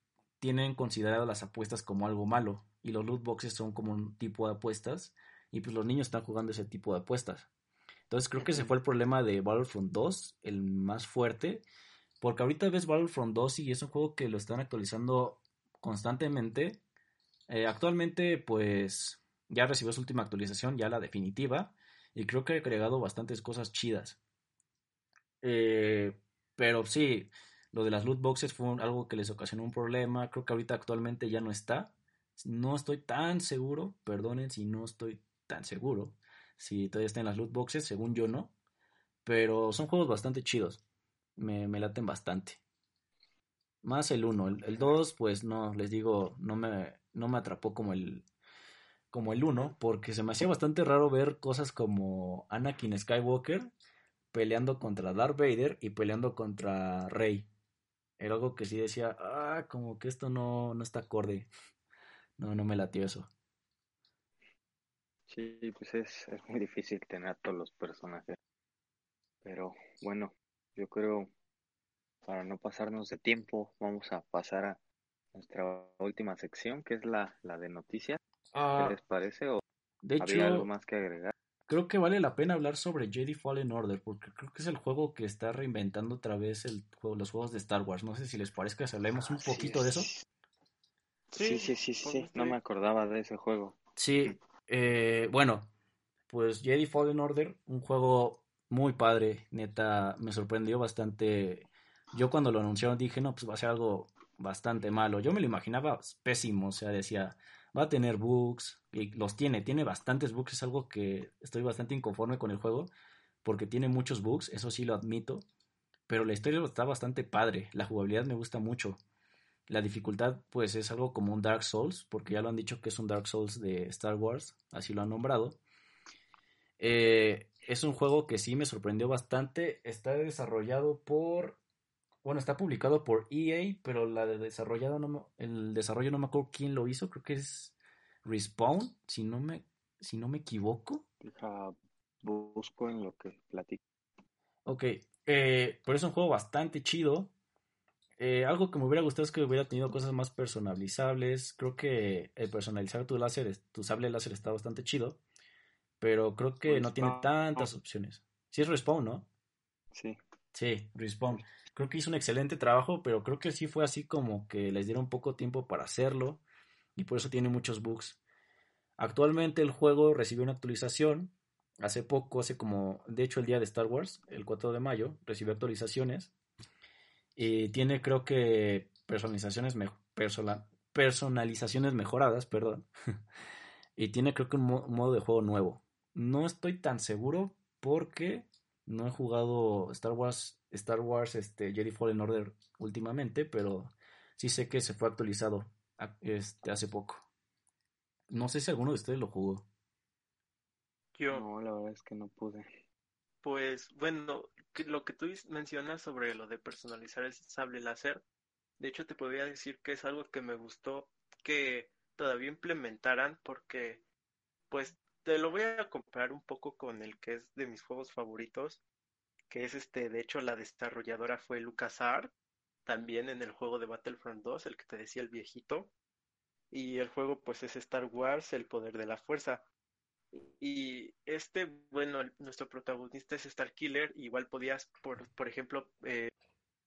tienen considerado las apuestas como algo malo y los loot boxes son como un tipo de apuestas y pues los niños están jugando ese tipo de apuestas. Entonces creo que ese fue el problema de Battlefront 2, el más fuerte, porque ahorita ves Battlefront 2 y es un juego que lo están actualizando constantemente. Eh, actualmente pues ya recibió su última actualización, ya la definitiva, y creo que ha agregado bastantes cosas chidas. Eh, pero sí, Lo de las loot boxes fue algo que les ocasionó un problema. Creo que ahorita actualmente ya no está. No estoy tan seguro, perdonen si no estoy tan seguro. Si todavía está en las loot boxes, según yo no. Pero son juegos bastante chidos. Me, me laten bastante. Más el 1. El 2, pues no, les digo, no me, no me atrapó como el, como el 1, porque se me hacía bastante raro ver cosas como Anakin Skywalker peleando contra Darth Vader y peleando contra Rey. Era algo que sí decía, ah, como que esto no, no está acorde. No, no me latió eso. Sí, pues es, es muy difícil tener a todos los personajes. Pero bueno, yo creo, para no pasarnos de tiempo, vamos a pasar a nuestra última sección, que es la, la de noticias. ¿Qué Ah, les parece? ¿O de había algo más que agregar? Creo que vale la pena hablar sobre Jedi Fallen Order, porque creo que es el juego que está reinventando otra vez el juego, los juegos de Star Wars. No sé si les parezca si hablemos un Así poquito de eso. es. Sí, sí, sí, pues, sí, no me acordaba de ese juego. Sí, eh, bueno, pues Jedi Fallen Order, un juego muy padre, neta, me sorprendió bastante. Yo cuando lo anunciaron dije, no, pues va a ser algo bastante malo. Yo me lo imaginaba pésimo, o sea, decía, va a tener bugs, y los tiene, tiene bastantes bugs, es algo que estoy bastante inconforme con el juego, porque tiene muchos bugs, eso sí lo admito, pero la historia está bastante padre, la jugabilidad me gusta mucho. La dificultad, pues, es algo como un Dark Souls, porque ya lo han dicho que es un Dark Souls de Star Wars, así lo han nombrado. Eh, es un juego que sí me sorprendió bastante. Está desarrollado por. Bueno, está publicado por EA, pero la de desarrollado no me- el desarrollo no me acuerdo quién lo hizo. Creo que es Respawn, si no me, si no me equivoco. Busco en lo que platico. Ok, eh, pero es un juego bastante chido. Eh, algo que me hubiera gustado es que hubiera tenido cosas más personalizables. Creo que el personalizar tu láser, tu sable láser está bastante chido. Pero creo que no tiene tantas opciones. Sí es Respawn, ¿no? Sí, Sí, Respawn. Creo que hizo un excelente trabajo, pero creo que sí fue así como que les dieron poco tiempo para hacerlo. Y por eso tiene muchos bugs. Actualmente el juego recibió una actualización. Hace poco, hace como, de hecho el día de Star Wars, el 4 de mayo, recibió actualizaciones. Y tiene creo que personalizaciones, me- persona- personalizaciones mejoradas, perdón. [LAUGHS] y tiene creo que un, un modo de juego nuevo. No estoy tan seguro porque no he jugado Star Wars, Star Wars este, Jedi Fallen Order últimamente, pero sí sé que se fue actualizado a- este, hace poco. No sé si alguno de ustedes lo jugó. Yo, no, la verdad es que no pude. pues, bueno, que- lo que tú mencionas sobre lo de personalizar el sable láser, de hecho te podría decir que es algo que me gustó que todavía implementaran porque, pues, te lo voy a comparar un poco con el que es de mis juegos favoritos, que es este, de hecho la desarrolladora fue LucasArts, también en el juego de Battlefront 2, el que te decía el viejito, y el juego pues es Star Wars, el poder de la fuerza. Y este, bueno, nuestro protagonista es Starkiller, igual podías, por, por ejemplo, eh,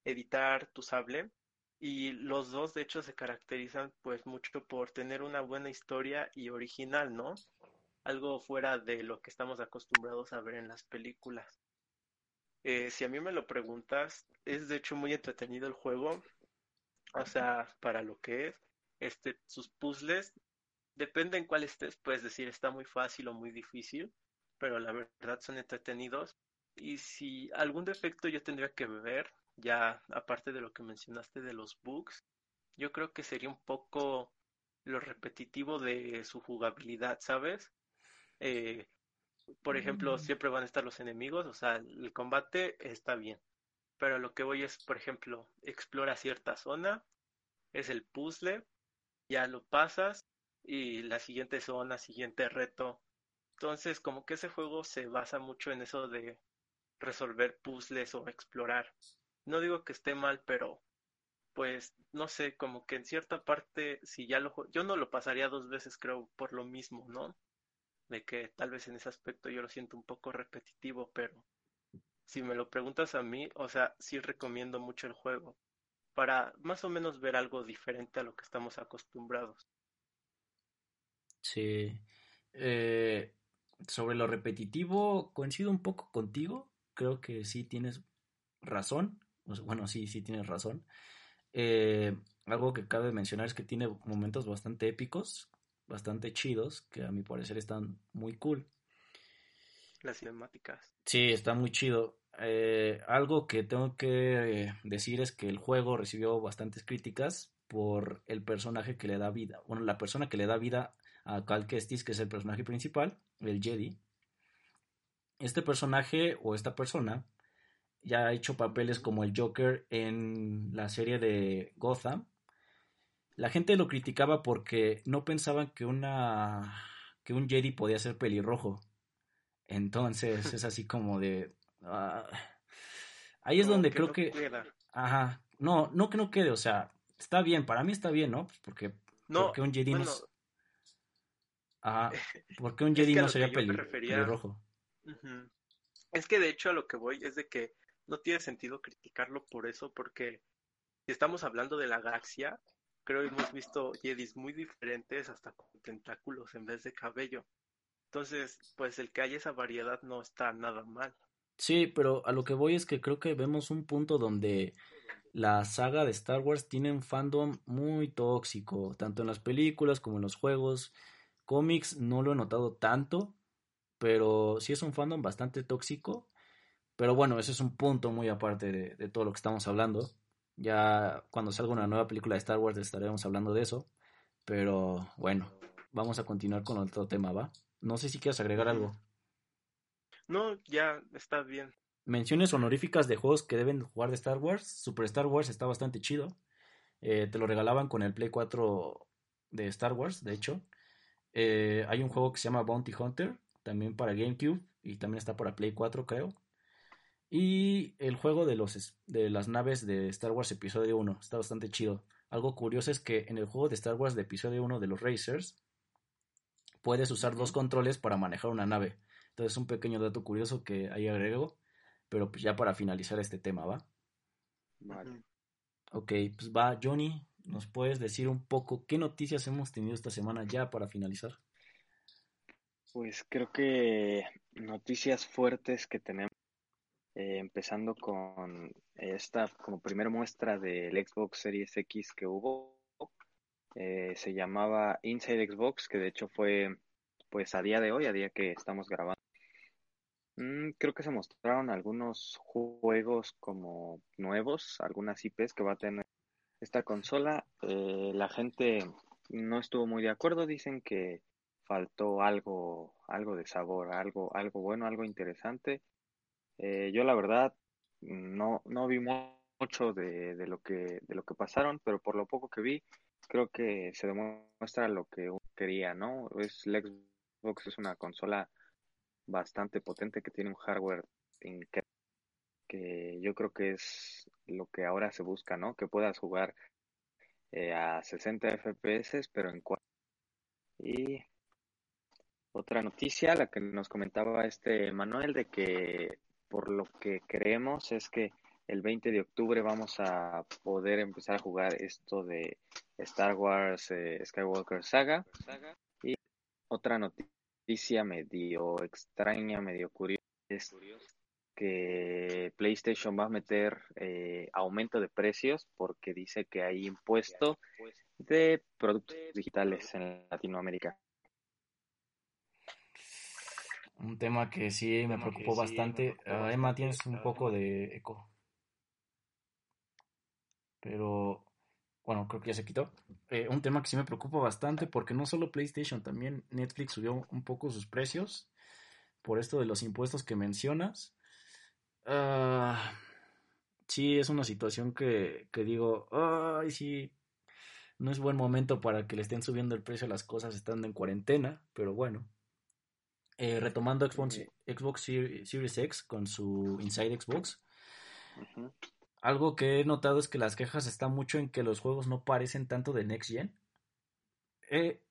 editar tu sable, y los dos de hecho se caracterizan pues mucho por tener una buena historia y original, ¿no? Algo fuera de lo que estamos acostumbrados a ver en las películas. Eh, si a mí me lo preguntas, es de hecho muy entretenido el juego, o sea, para lo que es, este, sus puzzles, depende en cuál estés, puedes decir está muy fácil o muy difícil, pero la verdad son entretenidos. Y si algún defecto yo tendría que ver, ya aparte de lo que mencionaste de los bugs, yo creo que sería un poco lo repetitivo de su jugabilidad, ¿sabes? Eh, por ejemplo, siempre van a estar los enemigos, o sea, el combate está bien, pero lo que voy es, por ejemplo, explora cierta zona, es el puzzle, ya lo pasas y la siguiente zona, siguiente reto. Entonces, como que ese juego se basa mucho en eso de resolver puzzles o explorar. No digo que esté mal, pero pues no sé, como que en cierta parte, si ya lo yo no lo pasaría dos veces, creo, por lo mismo, ¿no? De que tal vez en ese aspecto yo lo siento un poco repetitivo, pero si me lo preguntas a mí, o sea, sí recomiendo mucho el juego para más o menos ver algo diferente a lo que estamos acostumbrados. Sí. Eh, sobre lo repetitivo, coincido un poco contigo. Creo que sí tienes razón. Bueno, sí, sí tienes razón. Eh, algo que cabe mencionar es que tiene momentos bastante épicos, bastante chidos, que a mi parecer están muy cool. Las cinemáticas. Sí, está muy chido. Eh, algo que tengo que decir es que el juego recibió bastantes críticas por el personaje que le da vida. Bueno, la persona que le da vida a Cal Kestis, que es el personaje principal, el Jedi. Este personaje o esta persona ya ha hecho papeles como el Joker en la serie de Gotham. La gente lo criticaba porque no pensaban que una que un Jedi podía ser pelirrojo. Entonces es así como de ah, ahí es donde creo que ajá, no, no que no quede, o sea, está bien, para mí está bien, ¿no? Pues porque no, porque un Jedi no Ajá, [LAUGHS] porque un Jedi no sería pelirrojo. Es que de hecho a lo que voy es de que no tiene sentido criticarlo por eso, porque si estamos hablando de la galaxia, creo que hemos visto Jedis muy diferentes, hasta con tentáculos en vez de cabello. Entonces, pues el que haya esa variedad no está nada mal. Sí, pero a lo que voy es que creo que vemos un punto donde la saga de Star Wars tiene un fandom muy tóxico, tanto en las películas como en los juegos. Cómics no lo he notado tanto, pero sí es un fandom bastante tóxico pero bueno, ese es un punto muy aparte de, todo lo que estamos hablando. Ya cuando salga una nueva película de Star Wars estaremos hablando de eso. Pero bueno, vamos a continuar con otro tema, ¿va? No sé si quieres agregar algo. No, ya está bien. Menciones honoríficas de juegos que deben jugar de Star Wars. Super Star Wars está bastante chido. Eh, te lo regalaban con el Play 4 de Star Wars, de hecho. Eh, hay un juego que se llama Bounty Hunter, también para GameCube y también está para Play 4, creo. Y el juego de, los, de las naves de Star Wars Episodio 1 está bastante chido. Algo curioso es que en el juego de Star Wars de Episodio 1 de los Racers puedes usar dos controles para manejar una nave. Entonces un pequeño dato curioso que ahí agrego, pero pues ya para finalizar este tema, ¿va? Vale. Ok, pues va, Johnny, ¿nos puedes decir un poco qué noticias hemos tenido esta semana ya para finalizar? Pues creo que noticias fuertes que tenemos eh, empezando con esta como primera muestra del Xbox Series X que hubo. Eh, se llamaba Inside Xbox, que de hecho fue pues a día de hoy, a día que estamos grabando. Mm, creo que se mostraron algunos juegos como nuevos, algunas IPs que va a tener esta consola. Eh, la gente no estuvo muy de acuerdo, dicen que faltó algo, algo de sabor, algo, algo bueno, algo interesante. Eh, yo la verdad no, no vi mucho de, de, lo que, de lo que pasaron, pero por lo poco que vi, creo que se demuestra lo que uno quería, ¿no? Es, la Xbox es una consola bastante potente que tiene un hardware que yo creo que es lo que ahora se busca, ¿no? Que puedas jugar eh, a 60 FPS, pero en 4. Y otra noticia, la que nos comentaba este Manuel, de que por lo que creemos es que el 20 de octubre vamos a poder empezar a jugar esto de Star Wars eh, Skywalker Saga. Y otra noticia medio extraña, medio curiosa, que PlayStation va a meter eh, aumento de precios porque dice que hay impuesto de productos digitales en Latinoamérica. Un tema que sí me preocupó bastante. Ah, Emma, tienes un poco de eco. Pero bueno, creo que ya se quitó. Eh, un tema que sí me preocupa bastante porque no solo PlayStation, también Netflix subió un poco sus precios por esto de los impuestos que mencionas. Ah, sí, es una situación que, que digo, ay, sí, no es buen momento para que le estén subiendo el precio a las cosas estando en cuarentena, pero bueno. Eh, retomando Xbox, Xbox Series X con su Inside Xbox. Algo que he notado es que las quejas están mucho en que los juegos no parecen tanto de Next Gen. Eh,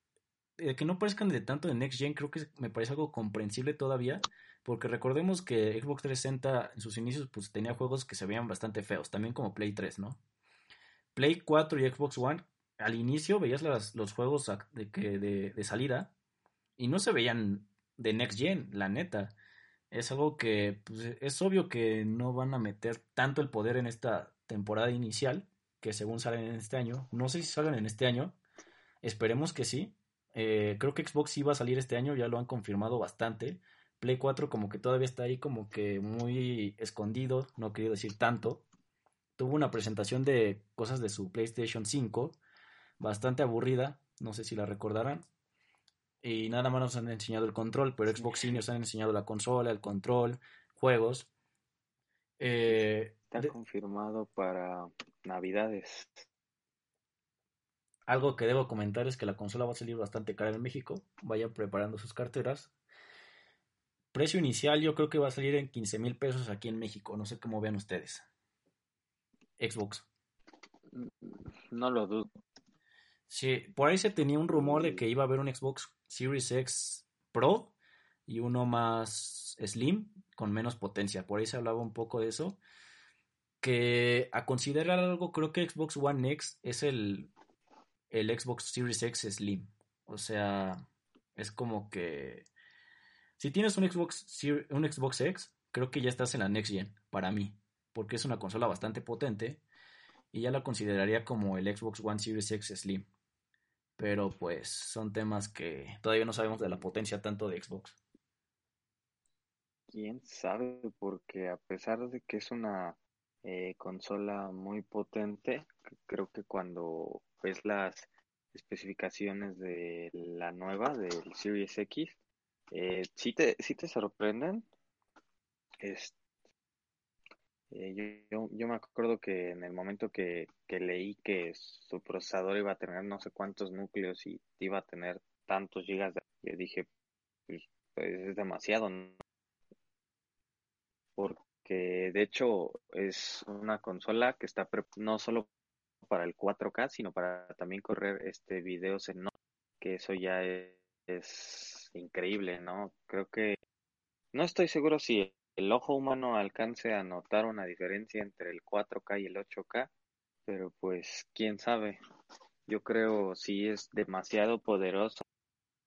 que no parezcan de tanto de Next Gen creo que me parece algo comprensible todavía, porque recordemos que Xbox 360 en sus inicios pues tenía juegos que se veían bastante feos, también como Play 3, ¿no? Play 4 y Xbox One, al inicio veías los juegos de, que, de salida y no se veían de Next Gen, la neta. Es algo que pues, es obvio que no van a meter tanto el poder en esta temporada inicial, que según salen en este año. No sé si salen en este año. Esperemos que sí. Eh, creo que Xbox iba a salir este año, ya lo han confirmado bastante. Play 4 como que todavía está ahí como que muy escondido, no quería decir tanto. Tuvo una presentación de cosas de su PlayStation 5, bastante aburrida, no sé si la recordarán. Y nada más nos han enseñado el control, pero Xbox sí nos han enseñado la consola, el control, juegos. Eh, está confirmado para Navidades. Algo que debo comentar es que la consola va a salir bastante cara en México. Vayan preparando sus carteras. Precio inicial yo creo que va a salir en 15 mil pesos aquí en México. No sé cómo vean ustedes. Xbox. No lo dudo. Sí, por ahí se tenía un rumor de que iba a haber un Xbox Series X Pro y uno más Slim con menos potencia. Por ahí se hablaba un poco de eso. Que a considerar algo, creo que Xbox One X es el, el Xbox Series X Slim. O sea, es como que si tienes un Xbox, un Xbox X, creo que ya estás en la Next Gen, para mí porque es una consola bastante potente y ya la consideraría como el Xbox One Series X Slim. Pero pues son temas que todavía no sabemos de la potencia tanto de Xbox. Quién sabe, porque a pesar de que es una eh, consola muy potente, creo que cuando ves las especificaciones de la nueva, del Series X, eh, sí, te, sí te sorprenden. Este, eh, yo, yo, me acuerdo que en el momento que, leí que su procesador iba a tener no sé cuántos núcleos y iba a tener tantos gigas, yo dije, pues, pues, es demasiado, Porque de hecho es una consola que está no solo para el 4K, sino para también correr este videos en no, que eso ya es, es increíble, ¿no? Creo que no estoy seguro si el ojo humano alcance a notar una diferencia entre el 4K y el 8K, pero pues quién sabe. Yo creo si es demasiado poderoso,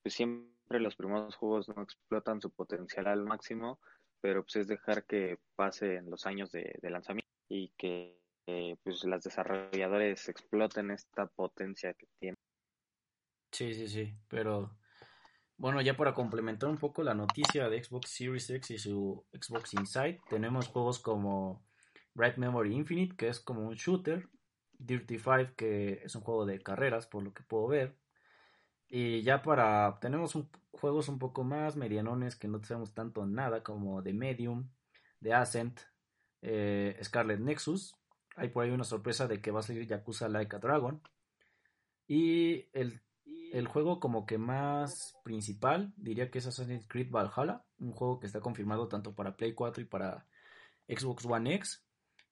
pues siempre los primeros juegos no explotan su potencial al máximo, pero pues es dejar que pasen los años de, lanzamiento y que eh, pues las desarrolladores exploten esta potencia que tienen. Sí, sí, sí, pero bueno, ya para complementar un poco la noticia de Xbox Series X y su Xbox Inside, tenemos juegos como Bright Memory Infinite, que es como un shooter, Dirty Five, que es un juego de carreras, por lo que puedo ver. Y ya para, tenemos juegos un poco más medianones que no tenemos tanto nada, como The Medium, The Ascent, eh, Scarlet Nexus. Hay por ahí una sorpresa de que va a salir Yakuza Like a Dragon. Y el el juego como que más principal diría que es Assassin's Creed Valhalla, un juego que está confirmado tanto para Play 4 y para Xbox One X,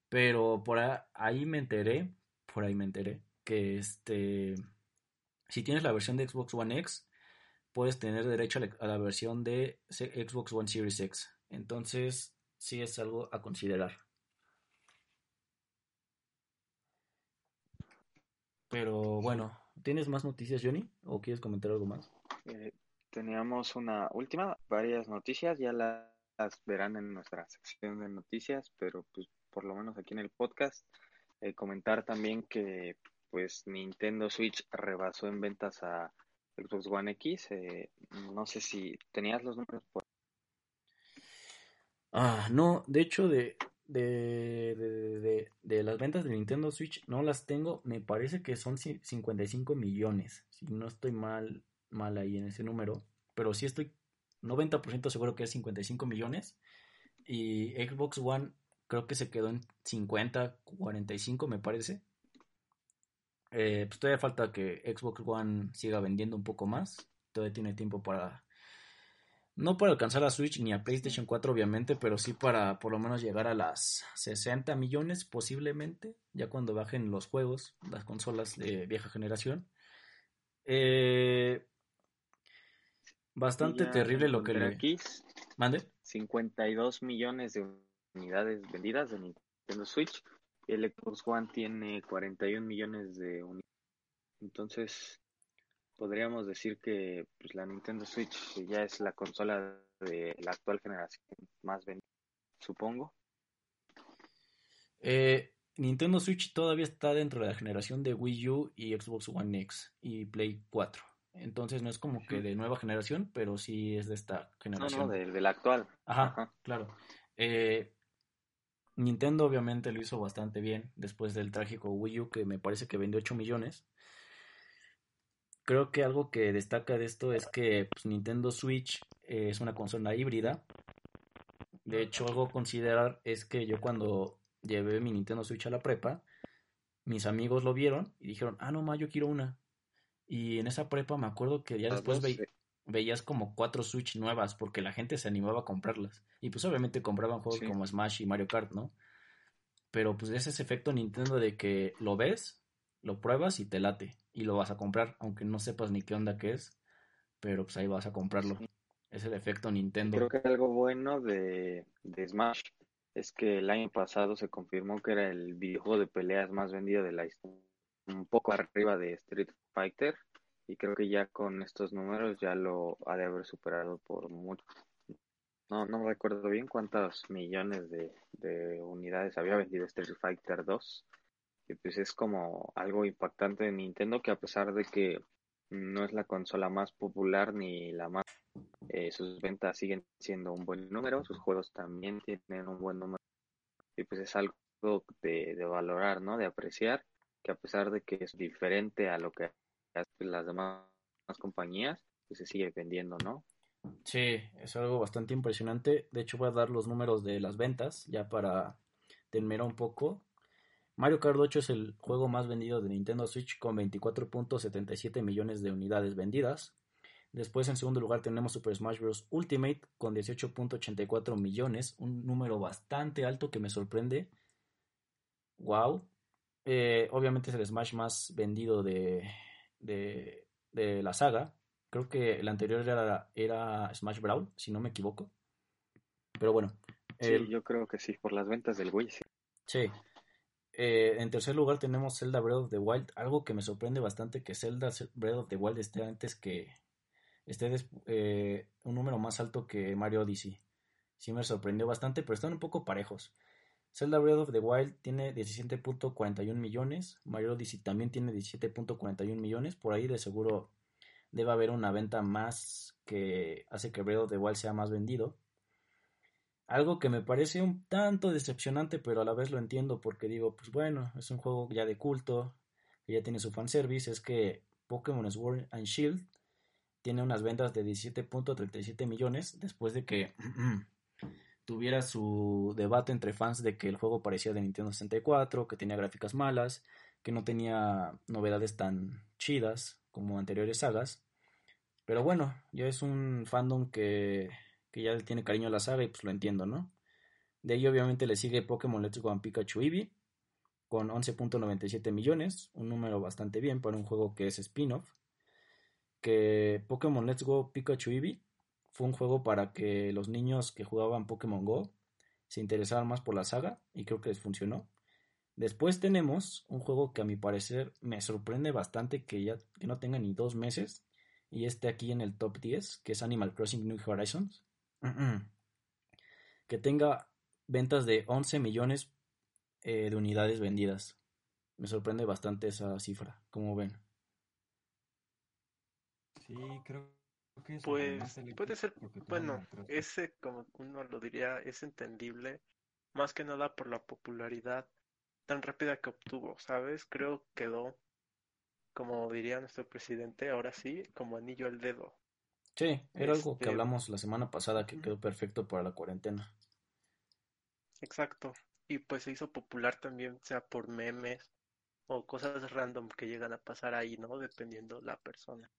pero por ahí me enteré, por ahí me enteré que este si tienes la versión de Xbox One X puedes tener derecho a la versión de Xbox One Series X. Entonces, sí es algo a considerar. Pero bueno, ¿Tienes más noticias, Johnny? ¿O quieres comentar algo más? Eh, teníamos una última, varias noticias, ya las verán en nuestra sección de noticias, pero pues por lo menos aquí en el podcast, eh, comentar también que pues Nintendo Switch rebasó en ventas a Xbox One X. Eh, no sé si tenías los números por... Ah, no, de hecho de de, de, de, las ventas de Nintendo Switch no las tengo, me parece que son 55 millones, si no estoy mal, mal ahí en ese número, pero sí estoy 90% seguro que es 55 millones. Y Xbox One creo que se quedó en 50, 45 me parece. Eh, pues todavía falta que Xbox One siga vendiendo un poco más, todavía tiene tiempo para no para alcanzar a Switch ni a PlayStation 4 obviamente, pero sí para por lo menos llegar a las 60 millones posiblemente, ya cuando bajen los juegos, las consolas de vieja generación. Eh, bastante terrible lo que le... Aquí, ¿Mande? 52 millones de unidades vendidas de Nintendo Switch. El Xbox One tiene 41 millones de unidades. Entonces, podríamos decir que pues, la Nintendo Switch ya es la consola de la actual generación más vendida, supongo. Eh, Nintendo Switch todavía está dentro de la generación de Wii U y Xbox One X y Play 4. Entonces no es como que de nueva generación, pero sí es de esta generación. No, no, de, la actual. Ajá, claro. Eh, Nintendo obviamente lo hizo bastante bien después del trágico Wii U que me parece que vendió 8 millones. Creo que algo que destaca de esto es que pues, Nintendo Switch es una consola híbrida. De hecho, algo a considerar es que yo cuando llevé mi Nintendo Switch a la prepa, mis amigos lo vieron y dijeron, ah, no, ma, yo quiero una. Y en esa prepa me acuerdo que ya después veías como cuatro Switch nuevas porque la gente se animaba a comprarlas. Y pues obviamente compraban juegos como Smash y Mario Kart, ¿no? Pero pues es ese efecto Nintendo de que lo ves, lo pruebas y te late y lo vas a comprar, aunque no sepas ni qué onda que es, pero pues ahí vas a comprarlo. Es el efecto Nintendo. Creo que algo bueno de, de Smash es que el año pasado se confirmó que era el videojuego de peleas más vendido de la historia, un poco arriba de Street Fighter, y creo que ya con estos números ya lo ha de haber superado por mucho. No, no recuerdo bien cuántos millones de, de unidades había vendido Street Fighter 2, y pues es como algo impactante de Nintendo que a pesar de que no es la consola más popular ni la más eh, sus ventas siguen siendo un buen número sus juegos también tienen un buen número y pues es algo de, valorar no de apreciar que a pesar de que es diferente a lo que hacen las demás compañías pues se sigue vendiendo no sí es algo bastante impresionante. De hecho voy a dar los números de las ventas ya para terminar un poco Mario Kart 8 es el juego más vendido de Nintendo Switch con 24.77 millones de unidades vendidas. Después en segundo lugar tenemos Super Smash Bros. Ultimate con 18.84 millones, un número bastante alto que me sorprende. Wow. Eh, obviamente es el Smash más vendido de, de, la saga. Creo que el anterior era, era Smash Brawl, si no me equivoco. Pero bueno. Sí, yo creo que sí, por las ventas del Wii. sí. Eh, en tercer lugar tenemos Zelda Breath of the Wild, algo que me sorprende bastante que Zelda Breath of the Wild esté antes que esté eh, un número más alto que Mario Odyssey. Sí me sorprendió bastante, pero están un poco parejos. Zelda Breath of the Wild tiene 17.41 millones, Mario Odyssey también tiene 17.41 millones, por ahí de seguro debe haber una venta más que hace que Breath of the Wild sea más vendido. Algo que me parece un tanto decepcionante, pero a la vez lo entiendo porque digo, pues bueno, es un juego ya de culto, que ya tiene su fanservice, es que Pokémon Sword and Shield tiene unas ventas de 17.37 millones después de que [CLEARS THROAT] tuviera su debate entre fans de que el juego parecía de Nintendo 64, que tenía gráficas malas, que no tenía novedades tan chidas como anteriores sagas. Pero bueno, ya es un fandom que que ya tiene cariño a la saga y pues lo entiendo, ¿no? De ahí obviamente le sigue Pokémon Let's Go and Pikachu Eevee con 11.97 millones, un número bastante bien para un juego que es spin-off. Que Pokémon Let's Go Pikachu Eevee fue un juego para que los niños que jugaban Pokémon Go se interesaran más por la saga y creo que les funcionó. Después tenemos un juego que a mi parecer me sorprende bastante que ya que no tenga ni dos meses y esté aquí en el top 10, que es Animal Crossing New Horizons que tenga ventas de 11 millones eh, de unidades vendidas. Me sorprende bastante esa cifra, como ven. Sí, creo que pues puede ser, bueno, ese como uno lo diría, es entendible, más que nada por la popularidad tan rápida que obtuvo, ¿sabes? Creo que quedó, como diría nuestro presidente, ahora sí, como anillo al dedo. Sí, era algo que este hablamos la semana pasada que quedó perfecto para la cuarentena. Exacto. Y pues se hizo popular también, sea por memes o cosas random que llegan a pasar ahí, ¿no? Dependiendo la persona.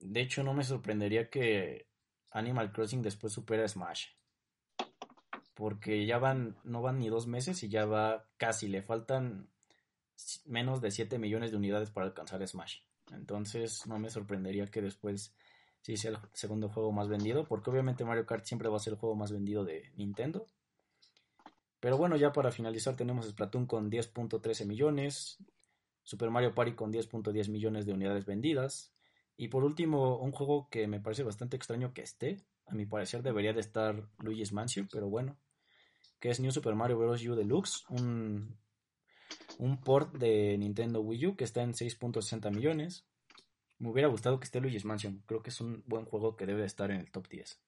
De hecho, no me sorprendería que Animal Crossing después supera Smash. Porque ya van, no van ni dos meses y ya va casi, le faltan menos de 7 millones de unidades para alcanzar Smash. Entonces, no me sorprendería que después sí sea el segundo juego más vendido, porque obviamente Mario Kart siempre va a ser el juego más vendido de Nintendo. Pero bueno, ya para finalizar tenemos Splatoon con 10.13 millones, Super Mario Party con 10.10 millones de unidades vendidas, Y por último, un juego que me parece bastante extraño que esté, a mi parecer debería de estar Luigi's Mansion, pero bueno, que es New Super Mario Bros. U Deluxe, un, un port de Nintendo Wii U que está en 6.60 millones. Me hubiera gustado que esté Luigi's Mansion, creo que es un buen juego que debe estar en el top 10.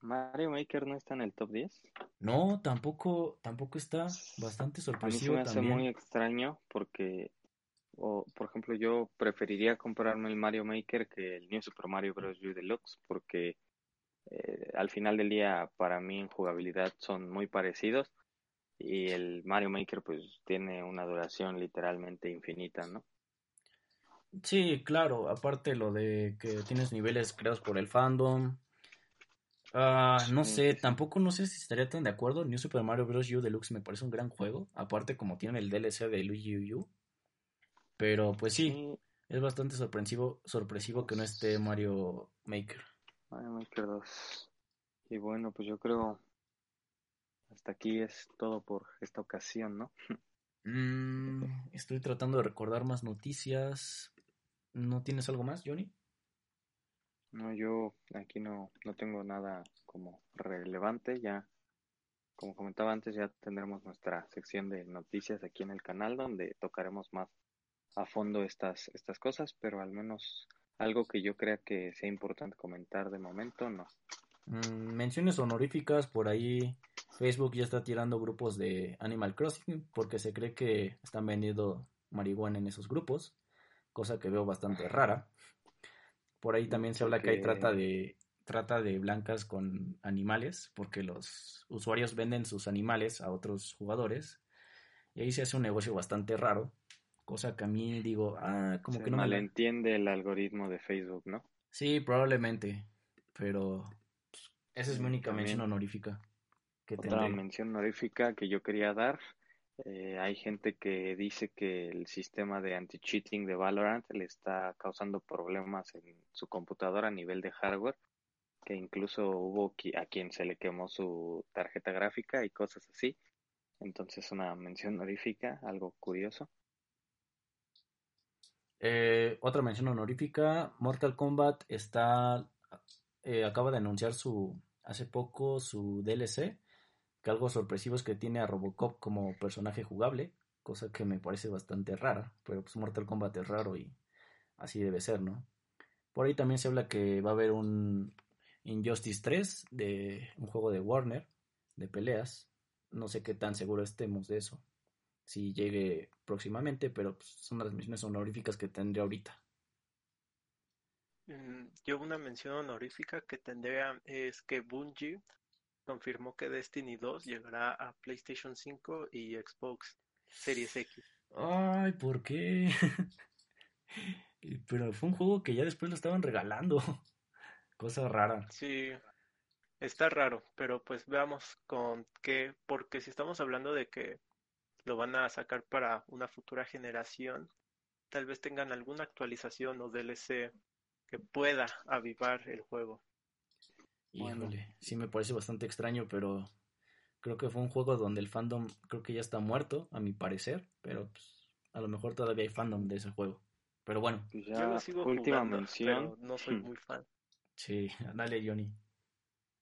Mario Maker no está en el top 10. No, tampoco, tampoco está bastante A mí se sorpresivo me hace muy extraño porque, o, por ejemplo, yo preferiría comprarme el Mario Maker que el New Super Mario Bros. U Deluxe porque eh, al final del día para mí en jugabilidad son muy parecidos y el Mario Maker pues tiene una duración literalmente infinita, ¿no? Sí, claro, aparte lo de que tienes niveles creados por el fandom. Ah, no sé, tampoco no sé si estaría tan de acuerdo. New Super Mario Bros. U Deluxe me parece un gran juego, aparte como tiene el DLC de Luigi U. Pero pues sí, Sí, es bastante sorpresivo, sorpresivo que no esté Mario Maker. Mario Maker 2. Y bueno, pues yo creo hasta aquí es todo por esta ocasión, ¿no? [LAUGHS] Mm, estoy tratando de recordar más noticias. ¿No tienes algo más, Johnny? No, yo aquí no, no tengo nada como relevante. Ya, como comentaba antes, ya tendremos nuestra sección de noticias aquí en el canal donde tocaremos más a fondo estas, estas cosas, pero al menos algo que yo crea que sea importante comentar de momento, no. Mm, menciones honoríficas, por ahí Facebook ya está tirando grupos de Animal Crossing porque se cree que están vendiendo marihuana en esos grupos, cosa que veo bastante rara. Por ahí también se habla que hay trata de trata de blancas con animales, porque los usuarios venden sus animales a otros jugadores y ahí se hace un negocio bastante raro, cosa que a mí digo, ah, como se que no me malentiende el algoritmo de Facebook, ¿no? Sí, probablemente, pero pues, esa es mi Mm, única mención honorífica que Otra tendré. mención honorífica que yo quería dar. Eh, hay gente que dice que el sistema de anti-cheating de Valorant le está causando problemas en su computadora a nivel de hardware, que incluso hubo a quien se le quemó su tarjeta gráfica y cosas así. Entonces una mención honorífica, algo curioso. Eh, otra mención honorífica, Mortal Kombat está, eh, acaba de anunciar su, hace poco su DLC, algo sorpresivo es que tiene a Robocop como personaje jugable, cosa que me parece bastante rara, pero pues Mortal Kombat es raro y así debe ser, ¿no? Por ahí también se habla que va a haber un Injustice 3 de un juego de Warner de peleas. No sé qué tan seguro estemos de eso. Si llegue próximamente, pero pues, son las misiones honoríficas que tendré ahorita. Mm, Yo una mención honorífica que tendría es que Bungie confirmó que Destiny 2 llegará a PlayStation 5 y Xbox Series X. Ay, ¿por qué? [LAUGHS] Pero fue un juego que ya después lo estaban regalando. [LAUGHS] Cosa rara. Sí, está raro, pero pues veamos con qué, porque si estamos hablando de que lo van a sacar para una futura generación, tal vez tengan alguna actualización o DLC que pueda avivar el juego. Bueno. Híjole, sí me parece bastante extraño, pero creo que fue un juego donde el fandom creo que ya está muerto, a mi parecer, pero pues, a lo mejor todavía hay fandom de ese juego. Pero bueno, Pues Yo lo sigo última jugando, mención. pero no soy Hmm. muy fan. sí, dale Johnny.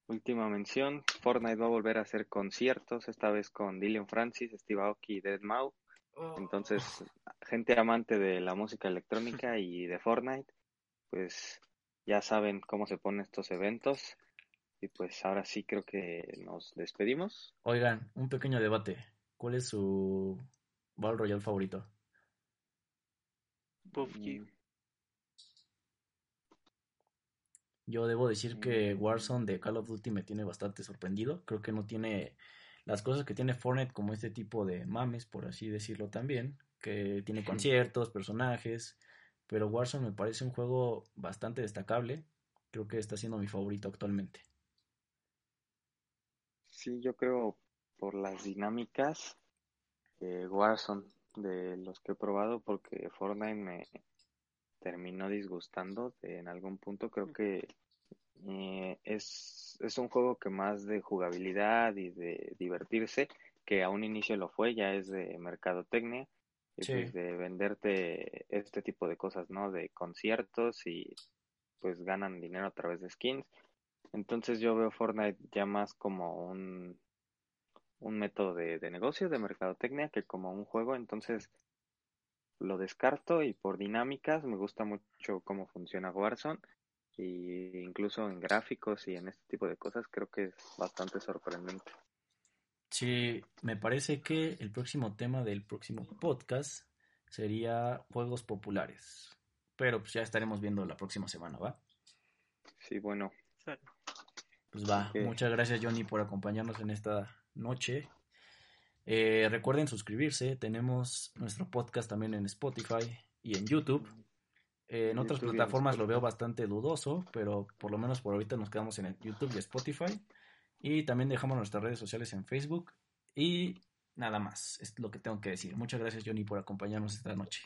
Última mención, Fortnite va a volver a hacer conciertos, esta vez con Dylan Francis, Steve Aoki y Deadmau5. Entonces, gente amante de la música electrónica y de Fortnite, pues ya saben cómo se ponen estos eventos. Y pues ahora sí creo que nos despedimos. Oigan, un pequeño debate. ¿Cuál es su Battle Royale favorito? PUBG. Mm, Yo debo decir que Mm. Warzone de Call of Duty me tiene bastante sorprendido. Creo que no tiene las cosas que tiene Fortnite como este tipo de mames, por así decirlo también, que tiene conciertos, personajes, pero Warzone me parece un juego bastante destacable. Creo que está siendo mi favorito actualmente. Sí, yo creo por las dinámicas eh, Warzone de los que he probado, porque Fortnite me terminó disgustando de- en algún punto. Creo que eh, es, es un juego que más de jugabilidad y de divertirse, que a un inicio lo fue, ya es de mercadotecnia. y Sí. pues de venderte este tipo de cosas, ¿no? De conciertos y pues ganan dinero a través de skins. Entonces yo veo Fortnite ya más como un, un método de, de negocio, de mercadotecnia, que como un juego. Entonces lo descarto y por dinámicas me gusta mucho cómo funciona Warzone. Y incluso en gráficos y en este tipo de cosas creo que es bastante sorprendente. Sí, me parece que el próximo tema del próximo podcast sería juegos populares. Pero pues ya estaremos viendo la próxima semana, ¿va? Sí, bueno. Pues va, muchas gracias Johnny por acompañarnos en esta noche. Eh, recuerden suscribirse, tenemos nuestro podcast también en Spotify y en YouTube. Eh, en otras YouTube plataformas lo veo bastante dudoso, pero por lo menos por ahorita nos quedamos en el YouTube y Spotify. Y también dejamos nuestras redes sociales en Facebook. Y nada más, es lo que tengo que decir. Muchas gracias Johnny por acompañarnos esta noche.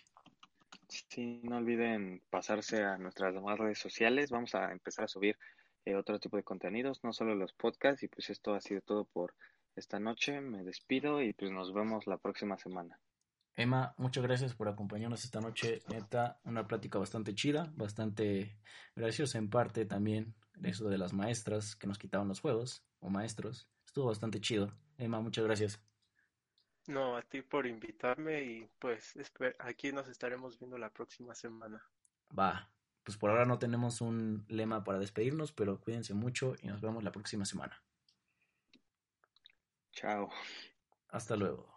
Sí, no olviden pasarse a nuestras demás redes sociales. Vamos a empezar a subir eh, otro tipo de contenidos, no solo los podcasts. Y pues esto ha sido todo por esta noche. Me despido y pues nos vemos la próxima semana. Emma, muchas gracias por acompañarnos esta noche. Neta, una plática bastante chida, bastante graciosa en parte también. Eso de las maestras que nos quitaban los juegos, o maestros. Estuvo bastante chido. Emma, muchas gracias. No, a ti por invitarme y pues aquí nos estaremos viendo la próxima semana. Va, pues por ahora no tenemos un lema para despedirnos, pero cuídense mucho y nos vemos la próxima semana. Chao. Hasta luego.